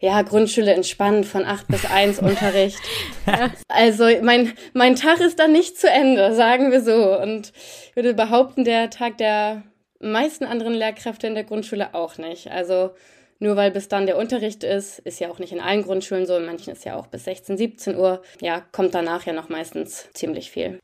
ja, Grundschule entspannt von acht bis eins Unterricht. Also mein, mein Tag ist dann nicht zu Ende, sagen wir so. Und ich würde behaupten, der Tag der meisten anderen Lehrkräfte in der Grundschule auch nicht. Also nur weil bis dann der Unterricht ist, ist ja auch nicht in allen Grundschulen so, in manchen ist ja auch bis 16, 17 Uhr. Ja, kommt danach ja noch meistens ziemlich viel.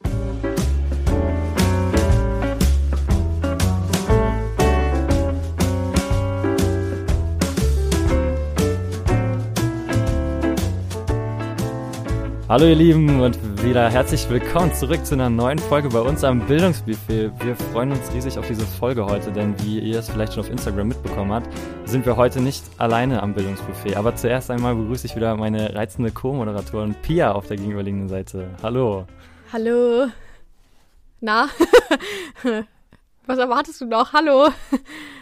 Hallo ihr Lieben und wieder herzlich willkommen zurück zu einer neuen Folge bei uns am Bildungsbuffet. Wir freuen uns riesig auf diese Folge heute, denn wie ihr es vielleicht schon auf Instagram mitbekommen habt, sind wir heute nicht alleine am Bildungsbuffet. Aber zuerst einmal begrüße ich wieder meine reizende Co-Moderatorin Pia auf der gegenüberliegenden Seite. Hallo. Hallo. Na? Was erwartest du noch? Hallo.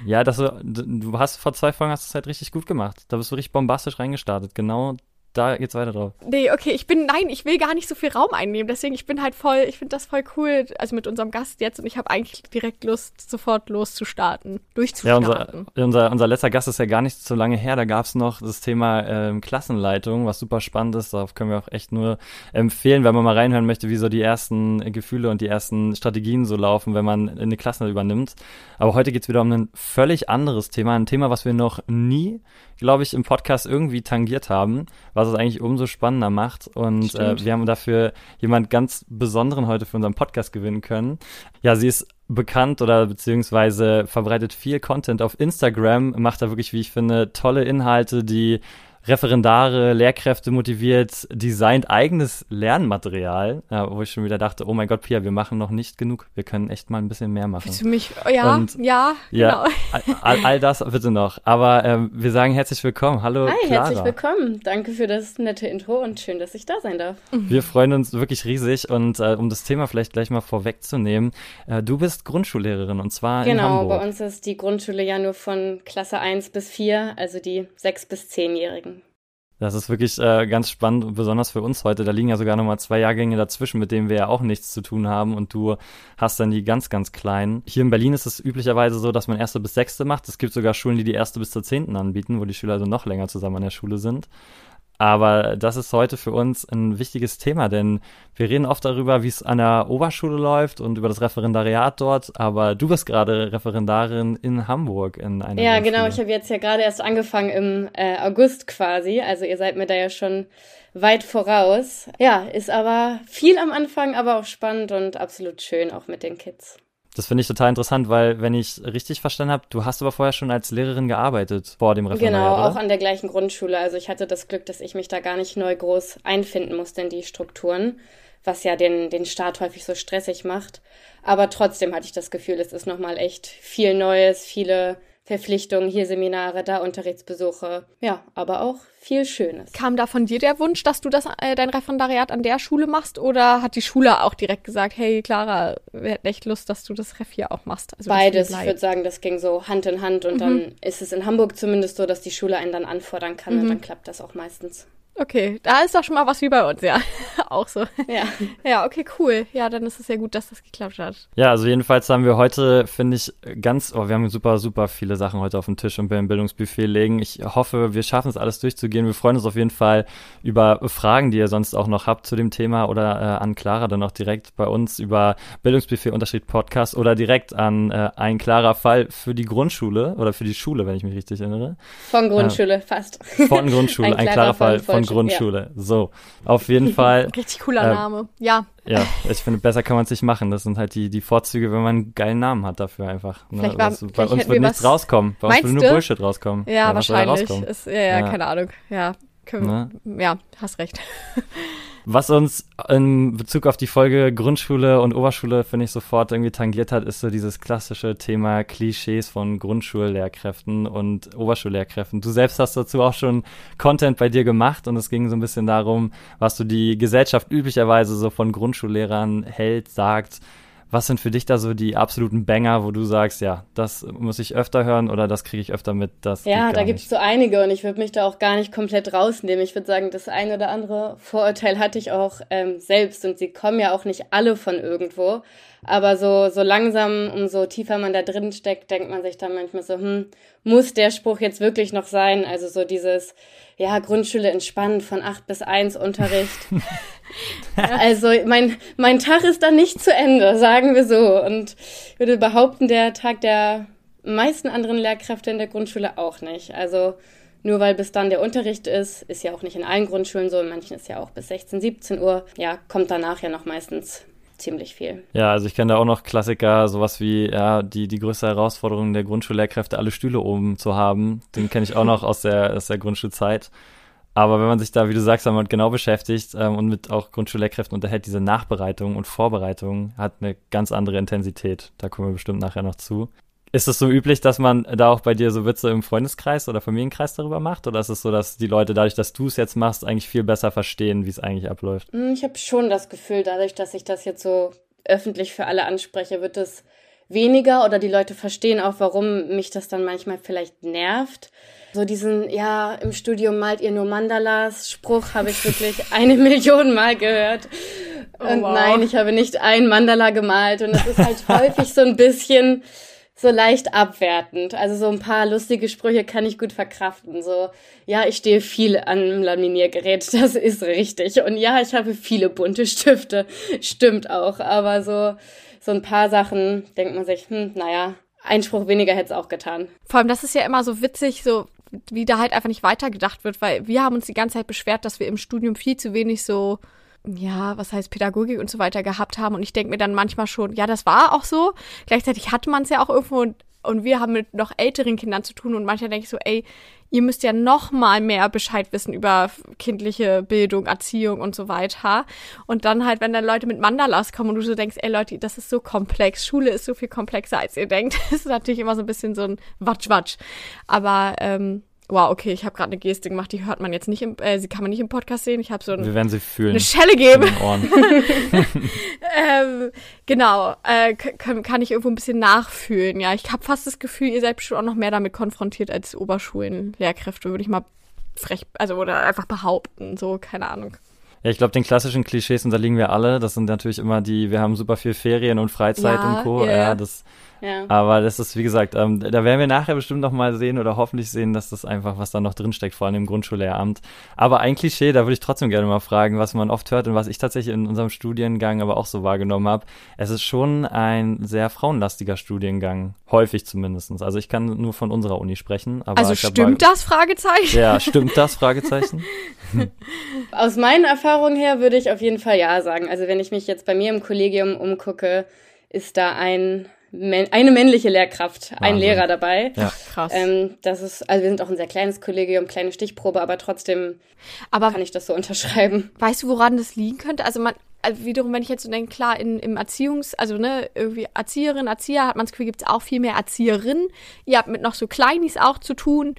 Ja, das, du hast vor zwei Folgen hast du es halt richtig gut gemacht. Da bist du richtig bombastisch reingestartet. Genau da geht's weiter drauf. Nee, okay, ich bin, nein, ich will gar nicht so viel Raum einnehmen. Deswegen, ich bin halt voll, ich finde das voll cool, also mit unserem Gast jetzt und ich habe eigentlich direkt Lust, sofort loszustarten, durchzustarten. Ja, unser, unser, unser letzter Gast ist ja gar nicht so lange her. Da gab's noch das Thema ähm, Klassenleitung, was super spannend ist. Darauf können wir auch echt nur empfehlen, wenn man mal reinhören möchte, wie so die ersten Gefühle und die ersten Strategien so laufen, wenn man eine Klasse übernimmt. Aber heute geht's wieder um ein völlig anderes Thema, ein Thema, was wir noch nie glaube ich, im Podcast irgendwie tangiert haben, was es eigentlich umso spannender macht. Und äh, wir haben dafür jemand ganz Besonderen heute für unseren Podcast gewinnen können. Ja, sie ist bekannt oder beziehungsweise verbreitet viel Content auf Instagram, macht da wirklich, wie ich finde, tolle Inhalte, die Referendare, Lehrkräfte motiviert, designt eigenes Lernmaterial, ja, wo ich schon wieder dachte, oh mein Gott, Pia, wir machen noch nicht genug. Wir können echt mal ein bisschen mehr machen. Für mich, ja, und, ja, ja, genau. all, all, das bitte noch. Aber ähm, wir sagen herzlich willkommen. Hallo, Hi, Clara. herzlich willkommen. Danke für das nette Intro und schön, dass ich da sein darf. Wir freuen uns wirklich riesig und äh, um das Thema vielleicht gleich mal vorwegzunehmen, äh, du bist Grundschullehrerin und zwar genau, in Hamburg. Genau, bei uns ist die Grundschule ja nur von Klasse 1 bis 4, also die 6 bis 10-Jährigen. Das ist wirklich äh, ganz spannend und besonders für uns heute. Da liegen ja sogar nochmal zwei Jahrgänge dazwischen, mit denen wir ja auch nichts zu tun haben und du hast dann die ganz, ganz kleinen. Hier in Berlin ist es üblicherweise so, dass man erste bis sechste macht. Es gibt sogar Schulen, die die erste bis zur zehnten anbieten, wo die Schüler also noch länger zusammen an der Schule sind. Aber das ist heute für uns ein wichtiges Thema, denn wir reden oft darüber, wie es an der Oberschule läuft und über das Referendariat dort. Aber du bist gerade Referendarin in Hamburg in einer. Ja, genau. Ich habe jetzt ja gerade erst angefangen im äh, August quasi. Also ihr seid mir da ja schon weit voraus. Ja, ist aber viel am Anfang, aber auch spannend und absolut schön auch mit den Kids. Das finde ich total interessant, weil, wenn ich richtig verstanden habe, du hast aber vorher schon als Lehrerin gearbeitet vor dem Referendariat, Genau, oder? auch an der gleichen Grundschule. Also ich hatte das Glück, dass ich mich da gar nicht neu groß einfinden musste in die Strukturen, was ja den, den Start häufig so stressig macht. Aber trotzdem hatte ich das Gefühl, es ist nochmal echt viel Neues, viele Verpflichtungen, hier Seminare, da Unterrichtsbesuche. Ja, aber auch viel Schönes. Kam da von dir der Wunsch, dass du das, äh, dein Referendariat an der Schule machst? Oder hat die Schule auch direkt gesagt, hey Clara, wir hätten echt Lust, dass du das Ref hier auch machst? Also, Beides. Ich würde sagen, das ging so Hand in Hand. Und mhm. dann ist es in Hamburg zumindest so, dass die Schule einen dann anfordern kann. Mhm. Und dann klappt das auch meistens. Okay, da ist doch schon mal was wie bei uns, ja. auch so. Ja. Ja, okay, cool. Ja, dann ist es ja gut, dass das geklappt hat. Ja, also jedenfalls haben wir heute, finde ich, ganz, oh, wir haben super, super viele Sachen heute auf dem Tisch und beim Bildungsbuffet legen. Ich hoffe, wir schaffen es alles durchzugehen. Wir freuen uns auf jeden Fall über Fragen, die ihr sonst auch noch habt zu dem Thema oder äh, an Clara dann auch direkt bei uns über Bildungsbuffet-Podcast oder direkt an äh, ein klarer Fall für die Grundschule oder für die Schule, wenn ich mich richtig erinnere. Von Grundschule, äh, fast. Von Grundschule, ein, ein klarer, Fall von Grundschule. Ja. So, auf jeden Fall. Richtig cooler äh, Name. Ja. Ja, ich finde, besser kann man es nicht machen. Das sind halt die, die Vorzüge, wenn man einen geilen Namen hat dafür einfach. Ne? War, also, bei uns wird nichts rauskommen. Bei uns würde nur Bullshit rauskommen. Ja, ja wahrscheinlich. Ist, ja, ja, ja, keine Ahnung. Ja, können, ne? ja hast recht. Was uns in Bezug auf die Folge Grundschule und Oberschule, finde ich, sofort irgendwie tangiert hat, ist so dieses klassische Thema Klischees von Grundschullehrkräften und Oberschullehrkräften. Du selbst hast dazu auch schon Content bei dir gemacht und es ging so ein bisschen darum, was du die Gesellschaft üblicherweise so von Grundschullehrern hält, sagt. Was sind für dich da so die absoluten Banger, wo du sagst, ja, das muss ich öfter hören oder das kriege ich öfter mit? Das ja, da gibt es so einige und ich würde mich da auch gar nicht komplett rausnehmen. Ich würde sagen, das eine oder andere Vorurteil hatte ich auch ähm, selbst und sie kommen ja auch nicht alle von irgendwo. Aber so, so langsam, umso tiefer man da drin steckt, denkt man sich dann manchmal so, hm, muss der Spruch jetzt wirklich noch sein. Also so dieses, ja, Grundschule entspannen von acht bis eins Unterricht. also mein, mein Tag ist dann nicht zu Ende, sagen wir so. Und ich würde behaupten, der Tag der meisten anderen Lehrkräfte in der Grundschule auch nicht. Also nur weil bis dann der Unterricht ist, ist ja auch nicht in allen Grundschulen so, in manchen ist ja auch bis 16, 17 Uhr. Ja, kommt danach ja noch meistens ziemlich viel. Ja, also ich kenne da auch noch Klassiker, sowas wie, ja, die, die größte Herausforderung der Grundschullehrkräfte, alle Stühle oben zu haben. Den kenne ich auch noch aus der, aus der Grundschulzeit. Aber wenn man sich da, wie du sagst, damit genau beschäftigt ähm, und mit auch Grundschullehrkräften unterhält, diese Nachbereitung und Vorbereitung hat eine ganz andere Intensität. Da kommen wir bestimmt nachher noch zu. Ist es so üblich, dass man da auch bei dir so Witze im Freundeskreis oder Familienkreis darüber macht? Oder ist es so, dass die Leute dadurch, dass du es jetzt machst, eigentlich viel besser verstehen, wie es eigentlich abläuft? Hm, ich habe schon das Gefühl, dadurch, dass ich das jetzt so öffentlich für alle anspreche, wird es weniger oder die Leute verstehen auch, warum mich das dann manchmal vielleicht nervt. So diesen, ja, im Studium malt ihr nur Mandalas Spruch habe ich wirklich eine Million Mal gehört. Oh, und wow. nein, ich habe nicht ein Mandala gemalt und es ist halt häufig so ein bisschen, so leicht abwertend. Also so ein paar lustige Sprüche kann ich gut verkraften. So, ja, ich stehe viel an Laminiergerät, das ist richtig. Und ja, ich habe viele bunte Stifte, stimmt auch. Aber so, so ein paar Sachen denkt man sich, hm, naja, ein Spruch weniger hätte es auch getan. Vor allem, das ist ja immer so witzig, so wie da halt einfach nicht weitergedacht wird, weil wir haben uns die ganze Zeit beschwert, dass wir im Studium viel zu wenig so ja, was heißt Pädagogik und so weiter gehabt haben. Und ich denke mir dann manchmal schon, ja, das war auch so. Gleichzeitig hatte man es ja auch irgendwo und, und wir haben mit noch älteren Kindern zu tun. Und manchmal denke ich so, ey, ihr müsst ja noch mal mehr Bescheid wissen über kindliche Bildung, Erziehung und so weiter. Und dann halt, wenn dann Leute mit Mandalas kommen und du so denkst, ey Leute, das ist so komplex. Schule ist so viel komplexer, als ihr denkt. Das ist natürlich immer so ein bisschen so ein Watsch-Watsch. Aber ähm, Wow, okay, ich habe gerade eine Geste gemacht, die hört man jetzt nicht im, äh, sie kann man nicht im Podcast sehen. Ich habe so ein, Wir werden sie fühlen. eine Schelle geben. ähm, genau, äh, kann, kann ich irgendwo ein bisschen nachfühlen. Ja, ich habe fast das Gefühl, ihr seid bestimmt auch noch mehr damit konfrontiert als Oberschulenlehrkräfte, würde ich mal frech, also oder einfach behaupten. So, keine Ahnung. Ja, ich glaube, den klassischen Klischees unterliegen wir alle. Das sind natürlich immer die, wir haben super viel Ferien und Freizeit ja, und Co. Yeah. Ja, das ja. Aber das ist, wie gesagt, ähm, da werden wir nachher bestimmt noch mal sehen oder hoffentlich sehen, dass das einfach, was da noch drinsteckt, vor allem im Grundschullehramt. Aber ein Klischee, da würde ich trotzdem gerne mal fragen, was man oft hört und was ich tatsächlich in unserem Studiengang aber auch so wahrgenommen habe. Es ist schon ein sehr frauenlastiger Studiengang. Häufig zumindestens. Also ich kann nur von unserer Uni sprechen. Aber also stimmt das? Fragezeichen? Ja, stimmt das? Fragezeichen? Aus meinen Erfahrungen her würde ich auf jeden Fall ja sagen. Also wenn ich mich jetzt bei mir im Kollegium umgucke, ist da ein eine männliche Lehrkraft, Wahnsinn. ein Lehrer dabei. Ja, krass. Ähm, das ist, also wir sind auch ein sehr kleines Kollegium, kleine Stichprobe, aber trotzdem aber kann ich das so unterschreiben. Weißt du, woran das liegen könnte? Also man, also wiederum, wenn ich jetzt so denke, klar, in, im Erziehungs-, also ne, irgendwie Erzieherin, Erzieher, hat man das Gefühl, gibt es auch viel mehr Erzieherinnen. Ihr habt mit noch so Kleinis auch zu tun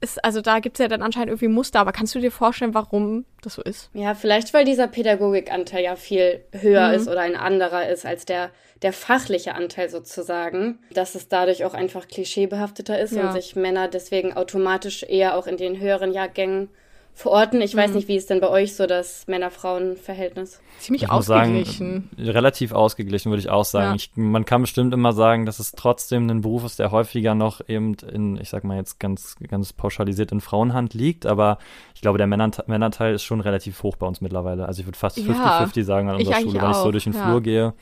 ist, also da gibt es ja dann anscheinend irgendwie Muster, aber kannst du dir vorstellen, warum das so ist? Ja, vielleicht, weil dieser Pädagogikanteil ja viel höher mhm. ist oder ein anderer ist als der, der fachliche Anteil sozusagen, dass es dadurch auch einfach klischeebehafteter ist ja. und sich Männer deswegen automatisch eher auch in den höheren Jahrgängen verorten. Ich weiß mhm. nicht, wie ist denn bei euch so das Männer-Frauen-Verhältnis? Ziemlich ich ausgeglichen. Sagen, relativ ausgeglichen, würde ich auch sagen. Ja. Ich, man kann bestimmt immer sagen, dass es trotzdem ein Beruf ist, der häufiger noch eben in, ich sag mal jetzt ganz, ganz pauschalisiert in Frauenhand liegt, aber ich glaube, der Männer, Männerteil ist schon relativ hoch bei uns mittlerweile. Also ich würde fast 50-50 ja, sagen an unserer Schule, wenn ich so durch den ja. Flur gehe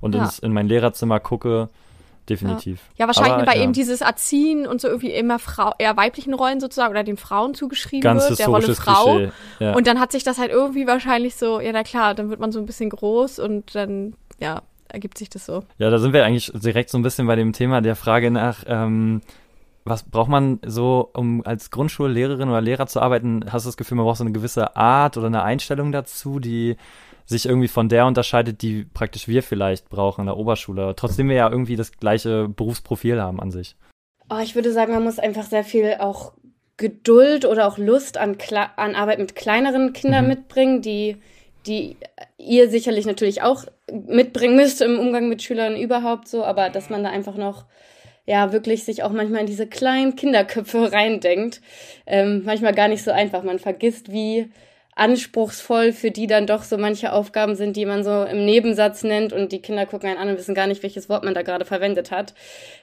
und ins, in mein Lehrerzimmer gucke definitiv. Ja, ja wahrscheinlich, Aber, weil ja. eben dieses Erziehen und so irgendwie immer Frau, eher weiblichen Rollen sozusagen oder den Frauen zugeschrieben Ganz wird, der Rolle Frau. ja. Und dann hat sich das halt irgendwie wahrscheinlich so, ja, na klar, dann wird man so ein bisschen groß und dann, ja, ergibt sich das so. Ja, da sind wir eigentlich direkt so ein bisschen bei dem Thema der Frage nach, ähm, was braucht man so, um als Grundschullehrerin oder Lehrer zu arbeiten? Hast du das Gefühl, man braucht so eine gewisse Art oder eine Einstellung dazu, die sich irgendwie von der unterscheidet, die praktisch wir vielleicht brauchen in der Oberschule. Trotzdem wir ja irgendwie das gleiche Berufsprofil haben an sich. Oh, ich würde sagen, man muss einfach sehr viel auch Geduld oder auch Lust an, Kle an Arbeit mit kleineren Kindern mhm. mitbringen, die, die ihr sicherlich natürlich auch mitbringen müsst im Umgang mit Schülern überhaupt so, aber dass man da einfach noch ja wirklich sich auch manchmal in diese kleinen Kinderköpfe reindenkt. Ähm, manchmal gar nicht so einfach. Man vergisst, wie anspruchsvoll für die dann doch so manche Aufgaben sind, die man so im Nebensatz nennt und die Kinder gucken einen an und wissen gar nicht, welches Wort man da gerade verwendet hat.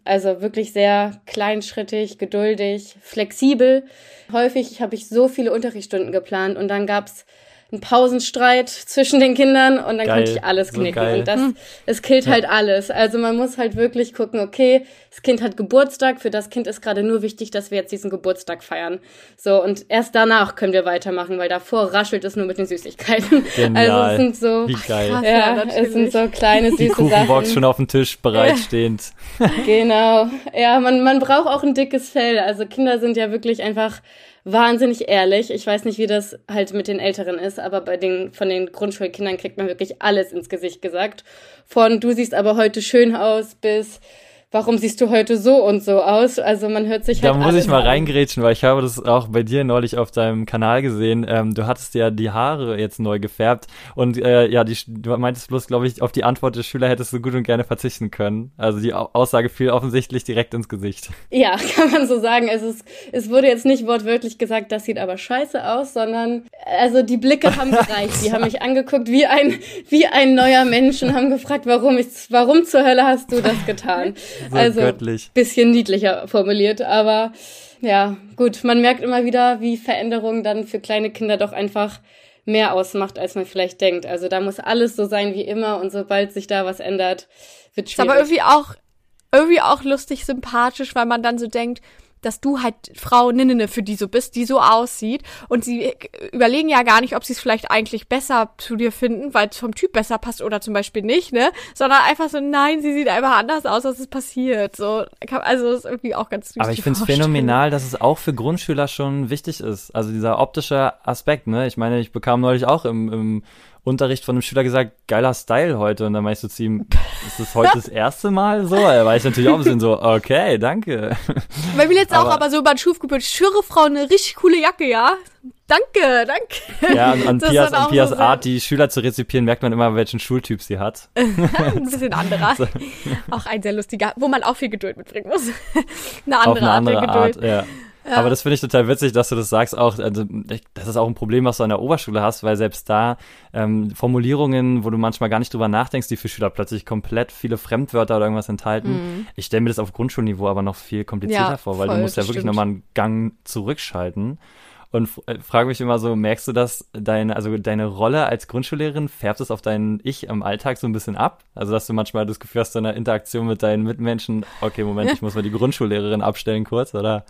Also wirklich sehr kleinschrittig, geduldig, flexibel. Häufig habe ich so viele Unterrichtsstunden geplant und dann gab's ein Pausenstreit zwischen den Kindern und dann geil. konnte ich alles knicken. So und das, hm. es killt ja. halt alles. Also man muss halt wirklich gucken, okay, das Kind hat Geburtstag, für das Kind ist gerade nur wichtig, dass wir jetzt diesen Geburtstag feiern. So, und erst danach können wir weitermachen, weil davor raschelt es nur mit den Süßigkeiten. Genial. Also es sind so, Wie geil. Krass, ja, ja es sind so kleine süße Die Kuchenbox Sachen. schon auf dem Tisch bereitstehend. genau. Ja, man, man braucht auch ein dickes Fell. Also Kinder sind ja wirklich einfach wahnsinnig ehrlich. Ich weiß nicht, wie das halt mit den Älteren ist, aber bei den, von den Grundschulkindern kriegt man wirklich alles ins Gesicht gesagt. Von du siehst aber heute schön aus bis warum siehst du heute so und so aus? Also man hört sich halt. Da muss ich mal reingrätschen, weil ich habe das auch bei dir neulich auf deinem Kanal gesehen. Ähm, du hattest ja die Haare jetzt neu gefärbt und äh, ja, die, du meintest bloß, glaube ich, auf die Antwort des Schülers hättest du gut und gerne verzichten können. Also die Aussage fiel offensichtlich direkt ins Gesicht. Ja, kann man so sagen. Es, ist, es wurde jetzt nicht wortwörtlich gesagt, das sieht aber scheiße aus, sondern also die Blicke haben gereicht. Die haben mich angeguckt wie ein, wie ein neuer Mensch und haben gefragt, warum, ich, warum zur Hölle hast du das getan? So also göttlich. bisschen niedlicher formuliert, aber ja, gut, man merkt immer wieder, wie Veränderung dann für kleine Kinder doch einfach mehr ausmacht, als man vielleicht denkt. Also da muss alles so sein wie immer und sobald sich da was ändert, wird schwierig. Ist aber irgendwie auch irgendwie auch lustig sympathisch, weil man dann so denkt, dass du halt Frau Ninnene für die so bist, die so aussieht. Und sie überlegen ja gar nicht, ob sie es vielleicht eigentlich besser zu dir finden, weil es vom Typ besser passt oder zum Beispiel nicht, ne? Sondern einfach so, nein, sie sieht einfach anders aus, als es passiert. So, also das ist irgendwie auch ganz süß. Aber ich finde es phänomenal, dass es auch für Grundschüler schon wichtig ist. Also dieser optische Aspekt, ne? Ich meine, ich bekam neulich auch im, im Unterricht von einem Schüler gesagt, geiler Style heute. Und dann meinst du zu ihm, ist das heute das erste Mal so? Er weiß natürlich auch ein bisschen so, okay, danke. Bei mir jetzt auch aber so über den Schufgebühr, schwöre Frau, eine richtig coole Jacke, ja? Danke, danke. Ja, an, an Pias, an Pias so Art, die Schüler zu rezipieren, merkt man immer, welchen Schultyp sie hat. ein bisschen anderer. So. Auch ein sehr lustiger, wo man auch viel Geduld mitbringen muss. eine andere, eine andere Art, Art Geduld. ja. Ja. Aber das finde ich total witzig, dass du das sagst. Auch, also, das ist auch ein Problem, was du an der Oberschule hast, weil selbst da ähm, Formulierungen, wo du manchmal gar nicht drüber nachdenkst, die für Schüler plötzlich komplett viele Fremdwörter oder irgendwas enthalten. Mhm. Ich stelle mir das auf Grundschulniveau aber noch viel komplizierter ja, vor, weil voll, du musst ja wirklich nochmal einen Gang zurückschalten. Und äh, frage mich immer so, merkst du das, deine, also deine Rolle als Grundschullehrerin, färbt es auf dein Ich im Alltag so ein bisschen ab? Also, dass du manchmal das Gefühl hast, in der Interaktion mit deinen Mitmenschen, okay, Moment, ich muss mal die Grundschullehrerin abstellen kurz, oder?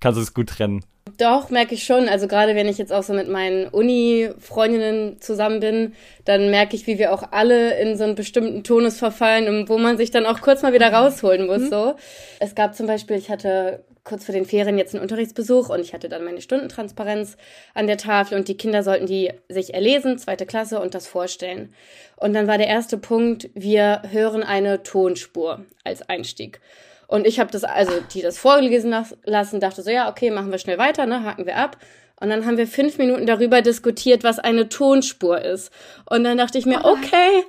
Kannst du es gut trennen. Doch, merke ich schon. Also gerade wenn ich jetzt auch so mit meinen Uni-Freundinnen zusammen bin, dann merke ich, wie wir auch alle in so einen bestimmten Tonus verfallen und wo man sich dann auch kurz mal wieder rausholen muss. Mhm. So, es gab zum Beispiel, ich hatte kurz vor den Ferien jetzt einen Unterrichtsbesuch und ich hatte dann meine Stundentransparenz an der Tafel und die Kinder sollten die sich erlesen, zweite Klasse und das vorstellen. Und dann war der erste Punkt, wir hören eine Tonspur als Einstieg. Und ich habe das, also die das vorgelesen lassen, dachte so, ja, okay, machen wir schnell weiter, ne, haken wir ab. Und dann haben wir fünf Minuten darüber diskutiert, was eine Tonspur ist. Und dann dachte ich mir, oh okay,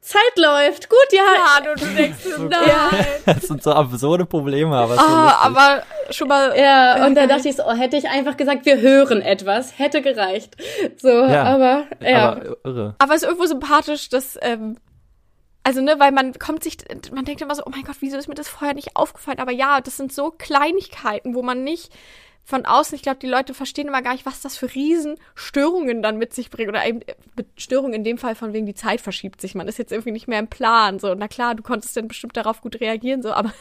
Zeit läuft, gut, ja. Ja, du, du denkst, so nein. Ja. Das sind so absurde Probleme, aber so ah, aber schon mal. Ja, und da dachte ich so, oh, hätte ich einfach gesagt, wir hören etwas, hätte gereicht. So, ja, aber, ja. Aber irre. Aber es ist irgendwo sympathisch, dass, ähm, also, ne, weil man kommt sich, man denkt immer so, oh mein Gott, wieso ist mir das vorher nicht aufgefallen? Aber ja, das sind so Kleinigkeiten, wo man nicht von außen, ich glaube, die Leute verstehen immer gar nicht, was das für Riesenstörungen dann mit sich bringt. Oder eben mit Störungen in dem Fall von wegen die Zeit verschiebt sich. Man ist jetzt irgendwie nicht mehr im Plan. So, na klar, du konntest dann bestimmt darauf gut reagieren, so, aber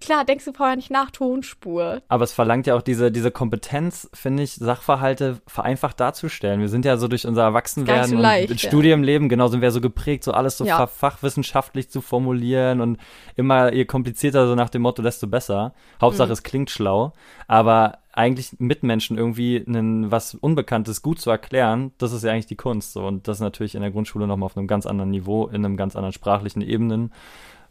klar, denkst du vorher nicht nach Tonspur. Aber es verlangt ja auch diese, diese Kompetenz, finde ich, Sachverhalte vereinfacht darzustellen. Wir sind ja so durch unser Erwachsenwerden so leicht, und ja. Studienleben, genau, sind wir so geprägt, so alles so ja. fachwissenschaftlich zu formulieren und immer je komplizierter, so nach dem Motto, desto besser. Hauptsache, mhm. es klingt schlau. Aber eigentlich Mitmenschen irgendwie einen, was Unbekanntes gut zu erklären, das ist ja eigentlich die Kunst. So. Und das ist natürlich in der Grundschule nochmal auf einem ganz anderen Niveau, in einem ganz anderen sprachlichen Ebenen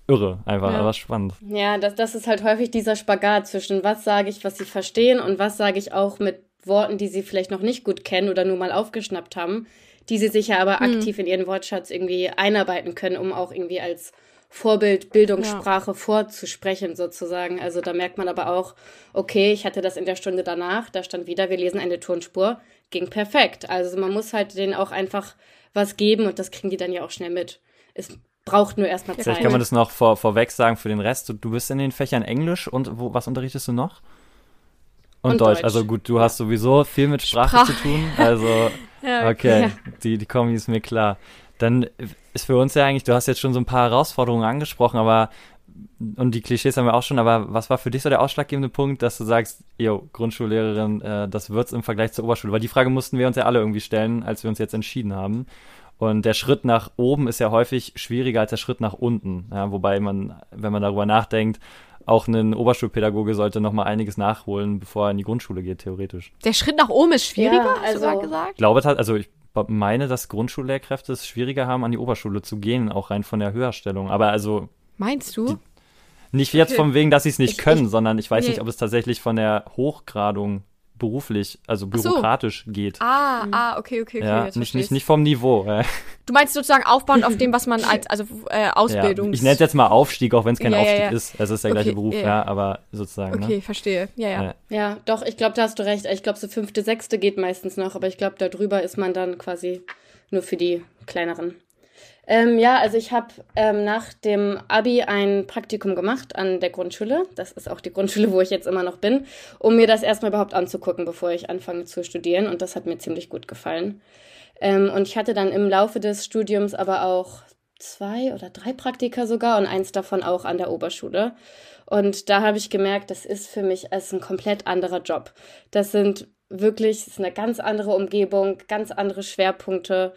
irre, einfach, ja. aber spannend. Ja, das, das ist halt häufig dieser Spagat zwischen was sage ich, was sie verstehen und was sage ich auch mit Worten, die sie vielleicht noch nicht gut kennen oder nur mal aufgeschnappt haben, die sie sich ja aber mhm. aktiv in ihren Wortschatz irgendwie einarbeiten können, um auch irgendwie als Vorbildbildungssprache ja. vorzusprechen sozusagen. Also da merkt man aber auch, okay, ich hatte das in der Stunde danach, da stand wieder, wir lesen eine Tonspur, ging perfekt. Also man muss halt denen auch einfach was geben und das kriegen die dann ja auch schnell mit. Es braucht nur erstmal Zeit. Vielleicht kann man das noch vor, vorweg sagen für den Rest. Du, du bist in den Fächern Englisch und wo, was unterrichtest du noch? Und, und Deutsch. Deutsch. Also gut, du hast sowieso viel mit Sprache Sprach. zu tun. Also, ja, okay, ja. die, die Kombi ist mir klar. Dann ist für uns ja eigentlich, du hast jetzt schon so ein paar Herausforderungen angesprochen, aber und die Klischees haben wir auch schon, aber was war für dich so der ausschlaggebende Punkt, dass du sagst, yo, Grundschullehrerin, äh, das wird's im Vergleich zur Oberschule? Weil die Frage mussten wir uns ja alle irgendwie stellen, als wir uns jetzt entschieden haben. Und der Schritt nach oben ist ja häufig schwieriger als der Schritt nach unten. Ja, wobei man, wenn man darüber nachdenkt, auch ein Oberschulpädagoge sollte noch mal einiges nachholen, bevor er in die Grundschule geht, theoretisch. Der Schritt nach oben ist schwieriger, ja, also, hast du gesagt? Ich glaube, also ich meine, dass Grundschullehrkräfte es schwieriger haben, an die Oberschule zu gehen, auch rein von der Höherstellung. Aber also. Meinst du? Die, nicht jetzt vom wegen, dass sie es nicht ich, können, ich, sondern ich weiß nee. nicht, ob es tatsächlich von der Hochgradung beruflich, also bürokratisch so. geht. Ah, mhm. ah, okay, okay, okay. Ja, nicht, nicht, nicht vom Niveau. Du meinst sozusagen aufbauend auf dem, was man als, also äh, Ausbildung. Ja, ich nenne es jetzt mal Aufstieg, auch wenn es kein ja, Aufstieg ja, ist. Es ist der okay, gleiche Beruf, ja, aber sozusagen. Okay, ne? verstehe. Ja, ja. Ja, doch, ich glaube, da hast du recht. Ich glaube, so fünfte, sechste geht meistens noch, aber ich glaube, darüber ist man dann quasi nur für die kleineren. Ähm, ja, also ich habe ähm, nach dem Abi ein Praktikum gemacht an der Grundschule. Das ist auch die Grundschule, wo ich jetzt immer noch bin, um mir das erstmal überhaupt anzugucken, bevor ich anfange zu studieren. Und das hat mir ziemlich gut gefallen. Ähm, und ich hatte dann im Laufe des Studiums aber auch zwei oder drei Praktika sogar und eins davon auch an der Oberschule. Und da habe ich gemerkt, das ist für mich als ein komplett anderer Job. Das sind wirklich, das ist eine ganz andere Umgebung, ganz andere Schwerpunkte.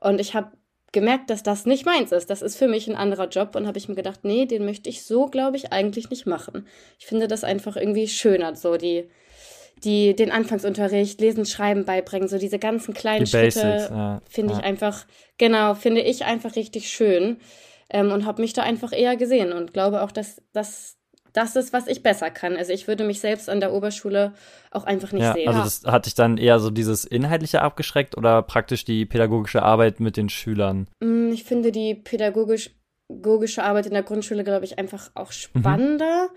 Und ich habe gemerkt, dass das nicht meins ist. Das ist für mich ein anderer Job und habe ich mir gedacht, nee, den möchte ich so, glaube ich, eigentlich nicht machen. Ich finde das einfach irgendwie schöner, so die, die den Anfangsunterricht, Lesen, Schreiben beibringen, so diese ganzen kleinen die Schritte ja, finde ja. ich einfach, genau, finde ich einfach richtig schön ähm, und habe mich da einfach eher gesehen und glaube auch, dass, dass das ist, was ich besser kann. Also ich würde mich selbst an der Oberschule auch einfach nicht ja, sehen. Also das hat dich dann eher so dieses Inhaltliche abgeschreckt oder praktisch die pädagogische Arbeit mit den Schülern? Mm, ich finde die pädagogisch, pädagogische Arbeit in der Grundschule, glaube ich, einfach auch mhm. spannender. Mhm.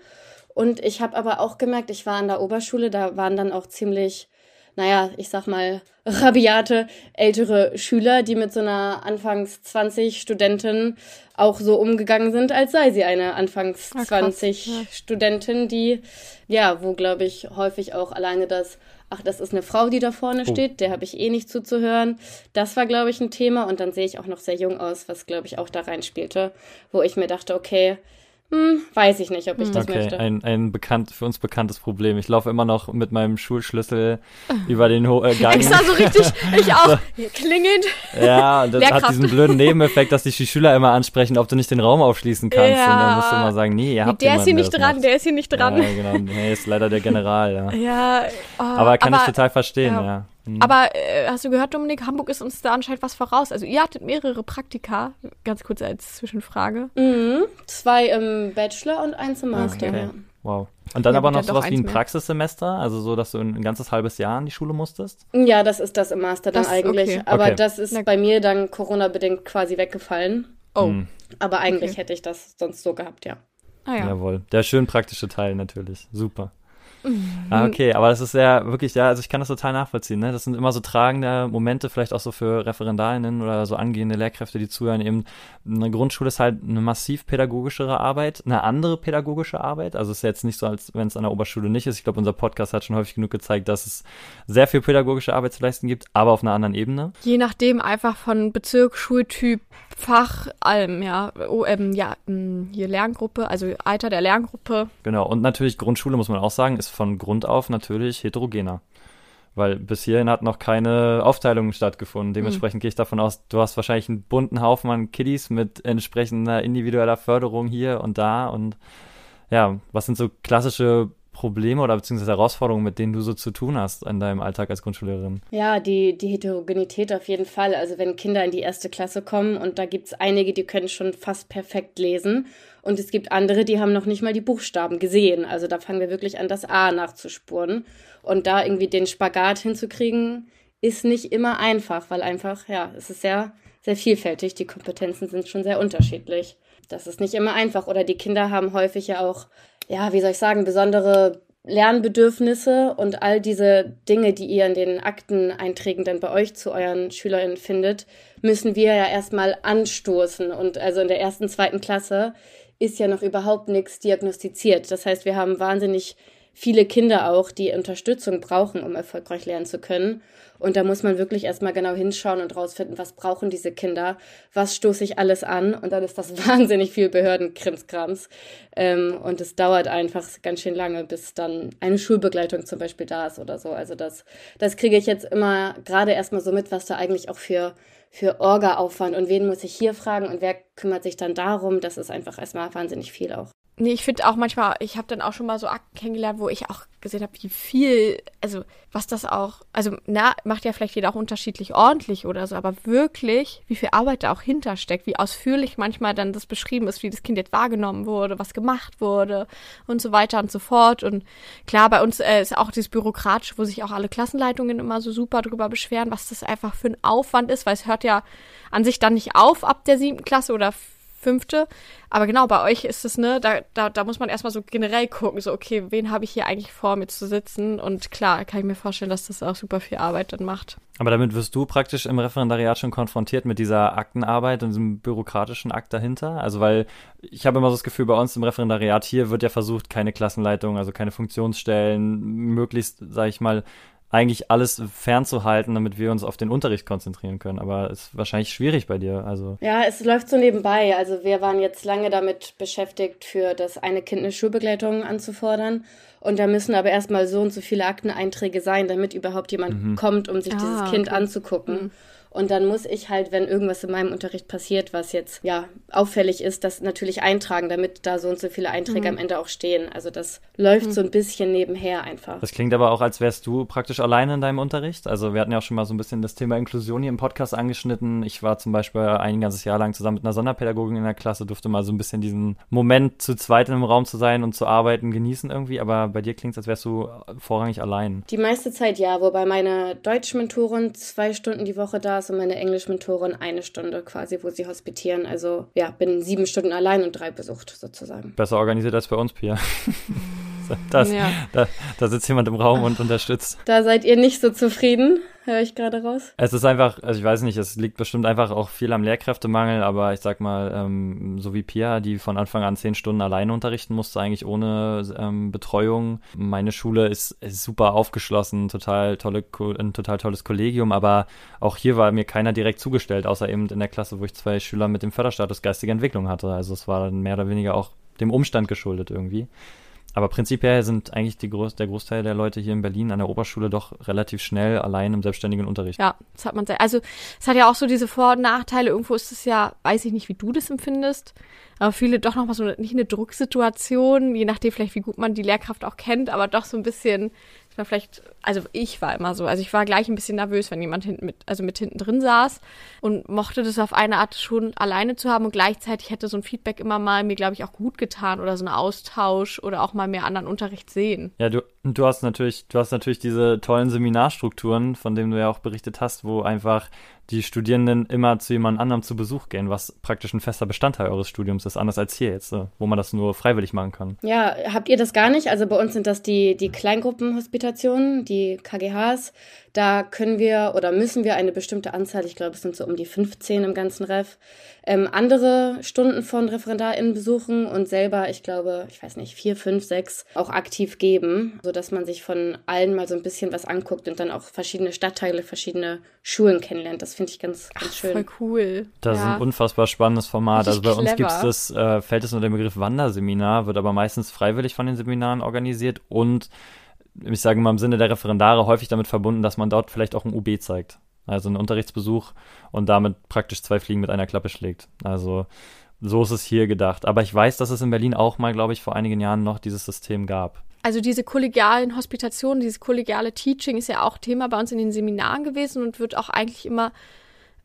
Und ich habe aber auch gemerkt, ich war an der Oberschule, da waren dann auch ziemlich naja, ich sag mal, rabiate ältere Schüler, die mit so einer Anfangs 20 Studentin auch so umgegangen sind, als sei sie eine Anfangs ah, 20 ja. Studentin, die, ja, wo glaube ich häufig auch alleine das, ach, das ist eine Frau, die da vorne oh. steht, der habe ich eh nicht zuzuhören. Das war, glaube ich, ein Thema und dann sehe ich auch noch sehr jung aus, was, glaube ich, auch da reinspielte, wo ich mir dachte, okay, hm, weiß ich nicht, ob ich hm. das okay, möchte. Ein, ein bekannt, für uns bekanntes Problem. Ich laufe immer noch mit meinem Schulschlüssel über den Ho äh, Gang. Extra so richtig, ich auch. So. Klingend. Ja, und das Lehrkraft. hat diesen blöden Nebeneffekt, dass dich die Schüler immer ansprechen, ob du nicht den Raum aufschließen kannst. Ja. Und dann musst du immer sagen, nee, ihr habt Der ist hier nicht dran, macht. der ist hier nicht dran. Ja, genau. Nee, ist leider der General, ja. Ja. Oh, aber kann aber, ich total verstehen, ja. ja. Mhm. Aber äh, hast du gehört, Dominik, Hamburg ist uns da anscheinend was voraus. Also ihr hattet mehrere Praktika, ganz kurz als Zwischenfrage. Mhm. Zwei im Bachelor und eins im Master. Okay. Wow. Und dann ja, aber noch sowas wie ein Praxissemester, also so, dass du ein, ein, ganzes halbes Jahr an die Schule musstest? Ja, das ist das im Master dann das, eigentlich. Okay. Aber okay. das ist bei mir dann Corona-bedingt quasi weggefallen. Oh. Mhm. Aber eigentlich okay. hätte ich das sonst so gehabt, ja. Ah, ja. Jawohl. Der schön praktische Teil natürlich. Super. Ah, okay, aber das ist ja wirklich, ja, also ich kann das total nachvollziehen. Ne? Das sind immer so tragende Momente, vielleicht auch so für Referendarinnen oder so angehende Lehrkräfte, die zuhören. Eben eine Grundschule ist halt eine massiv pädagogischere Arbeit, eine andere pädagogische Arbeit. Also es ist jetzt nicht so, als wenn es an der Oberschule nicht ist. Ich glaube, unser Podcast hat schon häufig genug gezeigt, dass es sehr viel pädagogische Arbeit zu leisten gibt, aber auf einer anderen Ebene. Je nachdem einfach von Bezirk, Schultyp, Fach, allem, ja. Oh, ähm, ja, hier Lerngruppe, also Alter der Lerngruppe. Genau, und natürlich Grundschule, muss man auch sagen, ist von Grund auf natürlich heterogener. Weil bis hierhin hat noch keine Aufteilung stattgefunden. Dementsprechend mhm. gehe ich davon aus, du hast wahrscheinlich einen bunten Haufen an Kiddies mit entsprechender individueller Förderung hier und da. Und ja, was sind so klassische Probleme oder beziehungsweise Herausforderungen, mit denen du so zu tun hast in deinem Alltag als Grundschullehrerin? Ja, die, die Heterogenität auf jeden Fall. Also wenn Kinder in die erste Klasse kommen und da gibt es einige, die können schon fast perfekt lesen und es gibt andere, die haben noch nicht mal die Buchstaben gesehen. Also da fangen wir wirklich an, das A nachzuspuren. Und da irgendwie den Spagat hinzukriegen, ist nicht immer einfach, weil einfach, ja, es ist sehr, sehr vielfältig. Die Kompetenzen sind schon sehr unterschiedlich. das ist nicht immer einfach. Oder die Kinder haben häufig ja auch, ja, wie soll ich sagen, besondere Lernbedürfnisse und all diese Dinge, die ihr in den Akteneinträgen dann bei euch zu euren SchülerInnen findet, müssen wir ja erstmal anstoßen. Und also in der ersten, zweiten Klasse ist ja noch überhaupt nichts diagnostiziert. Das heißt, wir haben wahnsinnig viele Kinder auch, die Unterstützung brauchen, um erfolgreich lernen zu können. Und da muss man wirklich erstmal genau hinschauen und rausfinden, was brauchen diese Kinder, was stoße ich alles an. Und dann ist das wahnsinnig viel Behördenkrimskrams. Ähm, und es dauert einfach ganz schön lange, bis dann eine Schulbegleitung zum Beispiel da ist oder so. Also das, das kriege ich jetzt immer gerade erstmal so mit, was da eigentlich auch für für Orga-Aufwand und wen muss ich hier fragen und wer kümmert sich dann darum. Das ist einfach erstmal wahnsinnig viel auch. Nee, ich finde auch manchmal, ich habe dann auch schon mal so Akten kennengelernt, wo ich auch gesehen habe, wie viel, also was das auch, also na, macht ja vielleicht jeder auch unterschiedlich ordentlich oder so, aber wirklich, wie viel Arbeit da auch hintersteckt, wie ausführlich manchmal dann das beschrieben ist, wie das Kind jetzt wahrgenommen wurde, was gemacht wurde und so weiter und so fort. Und klar, bei uns äh, ist auch dieses Bürokratische, wo sich auch alle Klassenleitungen immer so super drüber beschweren, was das einfach für ein Aufwand ist, weil es hört ja an sich dann nicht auf ab der siebten Klasse oder fünfte. Aber genau, bei euch ist es, ne, da, da, da muss man erstmal so generell gucken, so, okay, wen habe ich hier eigentlich vor, mir zu sitzen? Und klar, kann ich mir vorstellen, dass das auch super viel Arbeit dann macht. Aber damit wirst du praktisch im Referendariat schon konfrontiert mit dieser Aktenarbeit und diesem bürokratischen Akt dahinter? Also, weil ich habe immer so das Gefühl, bei uns im Referendariat hier wird ja versucht, keine Klassenleitung, also keine Funktionsstellen, möglichst, sage ich mal, eigentlich alles fernzuhalten, damit wir uns auf den Unterricht konzentrieren können. Aber es ist wahrscheinlich schwierig bei dir. Also ja, es läuft so nebenbei. Also wir waren jetzt lange damit beschäftigt, für das eine Kind eine Schulbegleitung anzufordern. Und da müssen aber erstmal so und so viele Akteneinträge sein, damit überhaupt jemand mhm. kommt, um sich ah, dieses Kind okay. anzugucken. Mhm. Und dann muss ich halt, wenn irgendwas in meinem Unterricht passiert, was jetzt ja auffällig ist, das natürlich eintragen, damit da so und so viele Einträge mhm. am Ende auch stehen. Also das läuft mhm. so ein bisschen nebenher einfach. Das klingt aber auch, als wärst du praktisch alleine in deinem Unterricht. Also wir hatten ja auch schon mal so ein bisschen das Thema Inklusion hier im Podcast angeschnitten. Ich war zum Beispiel ein ganzes Jahr lang zusammen mit einer Sonderpädagogin in der Klasse, durfte mal so ein bisschen diesen Moment zu zweit im Raum zu sein und zu arbeiten genießen irgendwie. Aber bei dir klingt es, als wärst du vorrangig allein. Die meiste Zeit ja, wobei meine Deutschmentorin zwei Stunden die Woche da ist und meine Englischmentorin eine Stunde quasi, wo sie hospitieren. Also ja, bin sieben Stunden allein und drei besucht sozusagen. Besser organisiert als bei uns, Pia. Das, ja. da, da sitzt jemand im Raum und unterstützt. Da seid ihr nicht so zufrieden, höre ich gerade raus. Es ist einfach, also ich weiß nicht, es liegt bestimmt einfach auch viel am Lehrkräftemangel, aber ich sag mal, ähm, so wie Pia, die von Anfang an zehn Stunden alleine unterrichten musste, eigentlich ohne ähm, Betreuung. Meine Schule ist, ist super aufgeschlossen, total tolle, ein total tolles Kollegium, aber auch hier war mir keiner direkt zugestellt, außer eben in der Klasse, wo ich zwei Schüler mit dem Förderstatus geistige Entwicklung hatte. Also es war dann mehr oder weniger auch dem Umstand geschuldet irgendwie. Aber prinzipiell sind eigentlich Groß der Großteil der Leute hier in Berlin an der Oberschule doch relativ schnell allein im selbstständigen Unterricht. Ja, das hat man sehr. Also es hat ja auch so diese Vor- und Nachteile. Irgendwo ist es ja, weiß ich nicht, wie du das empfindest, aber viele doch noch mal so nicht eine Drucksituation, je nachdem vielleicht, wie gut man die Lehrkraft auch kennt, aber doch so ein bisschen war vielleicht, also ich war immer so, also ich war gleich ein bisschen nervös, wenn jemand hinten mit, also mit hinten drin saß und mochte das auf eine Art schon alleine zu haben und gleichzeitig hätte so ein Feedback immer mal mir, glaube ich, auch gut getan oder so ein Austausch oder auch mal mehr anderen Unterricht sehen. Ja, du, du hast natürlich, du hast natürlich diese tollen Seminarstrukturen, von denen du ja auch berichtet hast, wo einfach die Studierenden immer zu jemand anderem zu Besuch gehen, was praktisch ein fester Bestandteil eures Studiums ist, anders als hier jetzt, wo man das nur freiwillig machen kann. Ja, habt ihr das gar nicht? Also bei uns sind das die, die Kleingruppenhospitationen, die KGHs. Da können wir oder müssen wir eine bestimmte Anzahl, ich glaube, es sind so um die 15 im ganzen Ref, ähm, andere Stunden von ReferendarInnen besuchen und selber, ich glaube, ich weiß nicht, vier, fünf, sechs auch aktiv geben, sodass man sich von allen mal so ein bisschen was anguckt und dann auch verschiedene Stadtteile, verschiedene Schulen kennenlernt. Das finde ich ganz, ganz Ach, schön. Voll cool. Das ja. ist ein unfassbar spannendes Format. Richtig also bei uns gibt es das, äh, fällt es unter den Begriff Wanderseminar, wird aber meistens freiwillig von den Seminaren organisiert und ich sage mal im Sinne der Referendare häufig damit verbunden, dass man dort vielleicht auch ein UB zeigt. Also einen Unterrichtsbesuch und damit praktisch zwei Fliegen mit einer Klappe schlägt. Also so ist es hier gedacht. Aber ich weiß, dass es in Berlin auch mal, glaube ich, vor einigen Jahren noch dieses System gab. Also diese kollegialen Hospitationen, dieses kollegiale Teaching ist ja auch Thema bei uns in den Seminaren gewesen und wird auch eigentlich immer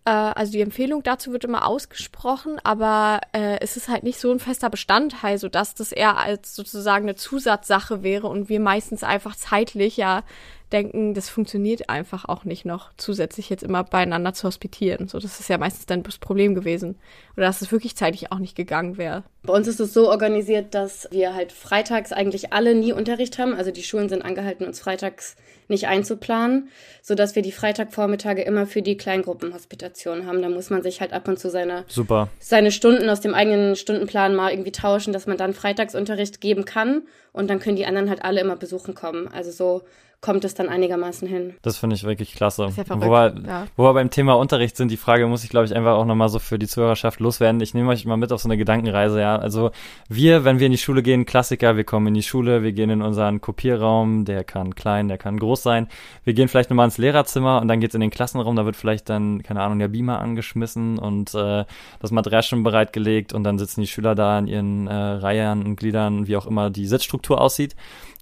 äh, also die Empfehlung dazu wird immer ausgesprochen, aber äh, es ist halt nicht so ein fester Bestandteil, sodass das eher als sozusagen eine Zusatzsache wäre und wir meistens einfach zeitlich ja denken, das funktioniert einfach auch nicht noch, zusätzlich jetzt immer beieinander zu hospitieren. So, das ist ja meistens dann das Problem gewesen. Oder dass es wirklich zeitlich auch nicht gegangen wäre. Bei uns ist es so organisiert, dass wir halt freitags eigentlich alle nie Unterricht haben. Also die Schulen sind angehalten, uns freitags nicht einzuplanen, so dass wir die Freitagvormittage immer für die Kleingruppenhospitation haben. Da muss man sich halt ab und zu seine, Super. seine Stunden aus dem eigenen Stundenplan mal irgendwie tauschen, dass man dann Freitagsunterricht geben kann und dann können die anderen halt alle immer besuchen kommen. Also so kommt es dann einigermaßen hin. Das finde ich wirklich klasse. Ja verrückt, wo, wir, ja. wo wir beim Thema Unterricht sind, die Frage muss ich, glaube ich, einfach auch nochmal so für die Zuhörerschaft loswerden. Ich nehme euch mal mit auf so eine Gedankenreise, ja. Also wir, wenn wir in die Schule gehen, Klassiker, wir kommen in die Schule, wir gehen in unseren Kopierraum, der kann klein, der kann groß sein. Wir gehen vielleicht nochmal ins Lehrerzimmer und dann geht's in den Klassenraum, da wird vielleicht dann, keine Ahnung, der Beamer angeschmissen und äh, das Material schon bereitgelegt und dann sitzen die Schüler da in ihren äh, Reihen und Gliedern, wie auch immer die Sitzstruktur aussieht.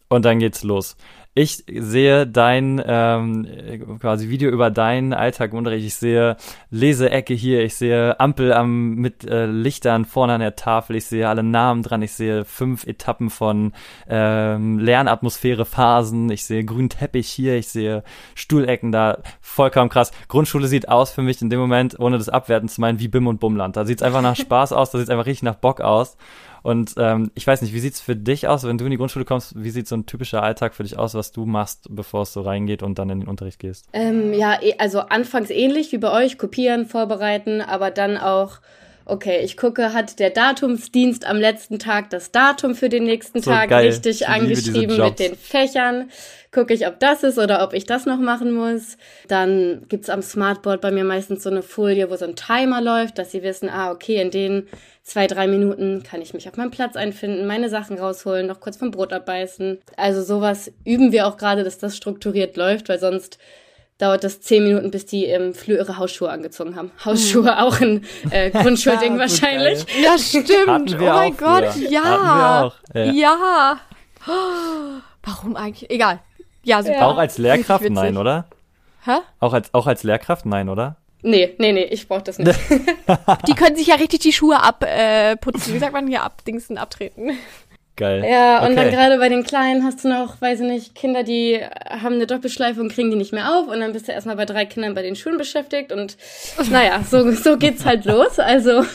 Und dann geht's los. Ich sehe dein ähm, quasi Video über deinen Alltag im Unterricht. Ich sehe Leseecke hier, ich sehe Ampel am mit äh, Lichtern vorne an der Tafel, ich sehe alle Namen dran, ich sehe fünf Etappen von ähm, Lernatmosphäre, Phasen, ich sehe grünen Teppich hier, ich sehe Stuhlecken da, vollkommen krass. Grundschule sieht aus für mich in dem Moment, ohne das abwerten zu meinen, wie Bim und Bumland. Da sieht's einfach nach Spaß aus, da sieht's einfach richtig nach Bock aus. Und ähm, ich weiß nicht, wie sieht's für dich aus, wenn du in die Grundschule kommst? Wie sieht so ein typischer Alltag für dich aus, was du machst, bevor es so reingeht und dann in den Unterricht gehst? Ähm, ja, eh- also anfangs ähnlich wie bei euch, kopieren, vorbereiten, aber dann auch, okay, ich gucke, hat der Datumsdienst am letzten Tag das Datum für den nächsten So Tag geil. richtig Ich angeschrieben mit den Fächern. Gucke ich, ob das ist oder ob ich das noch machen muss. Dann gibt's am Smartboard bei mir meistens so eine Folie, wo so ein Timer läuft, dass sie wissen, ah, okay, in den zwei, drei Minuten kann ich mich auf meinen Platz einfinden, meine Sachen rausholen, noch kurz vom Brot abbeißen. Also sowas üben wir auch gerade, dass das strukturiert läuft, weil sonst dauert das zehn Minuten, bis die im Flur ihre Hausschuhe angezogen haben. Hausschuhe auch ein äh, Grundschulding So wahrscheinlich. geil. Ja, stimmt. Oh mein Gott, früher. ja. Hatten wir auch, ja. Ja. Oh, Warum eigentlich? Egal. Ja, super. Auch als Lehrkraft? Witzig. Nein, oder? Hä? Auch als, auch als Lehrkraft? Nein, oder? Nee, nee, nee, ich brauch das nicht. Die können sich ja richtig die Schuhe abputzen. Äh, putzen. Wie sagt man hier? Abdingsen, abtreten. Geil. Ja, und dann Okay. gerade bei den Kleinen hast du noch, weiß ich nicht, Kinder, die haben eine Doppelschleife und kriegen die nicht mehr auf und dann bist du erstmal bei drei Kindern bei den Schulen beschäftigt und naja, so, so geht's halt los. Also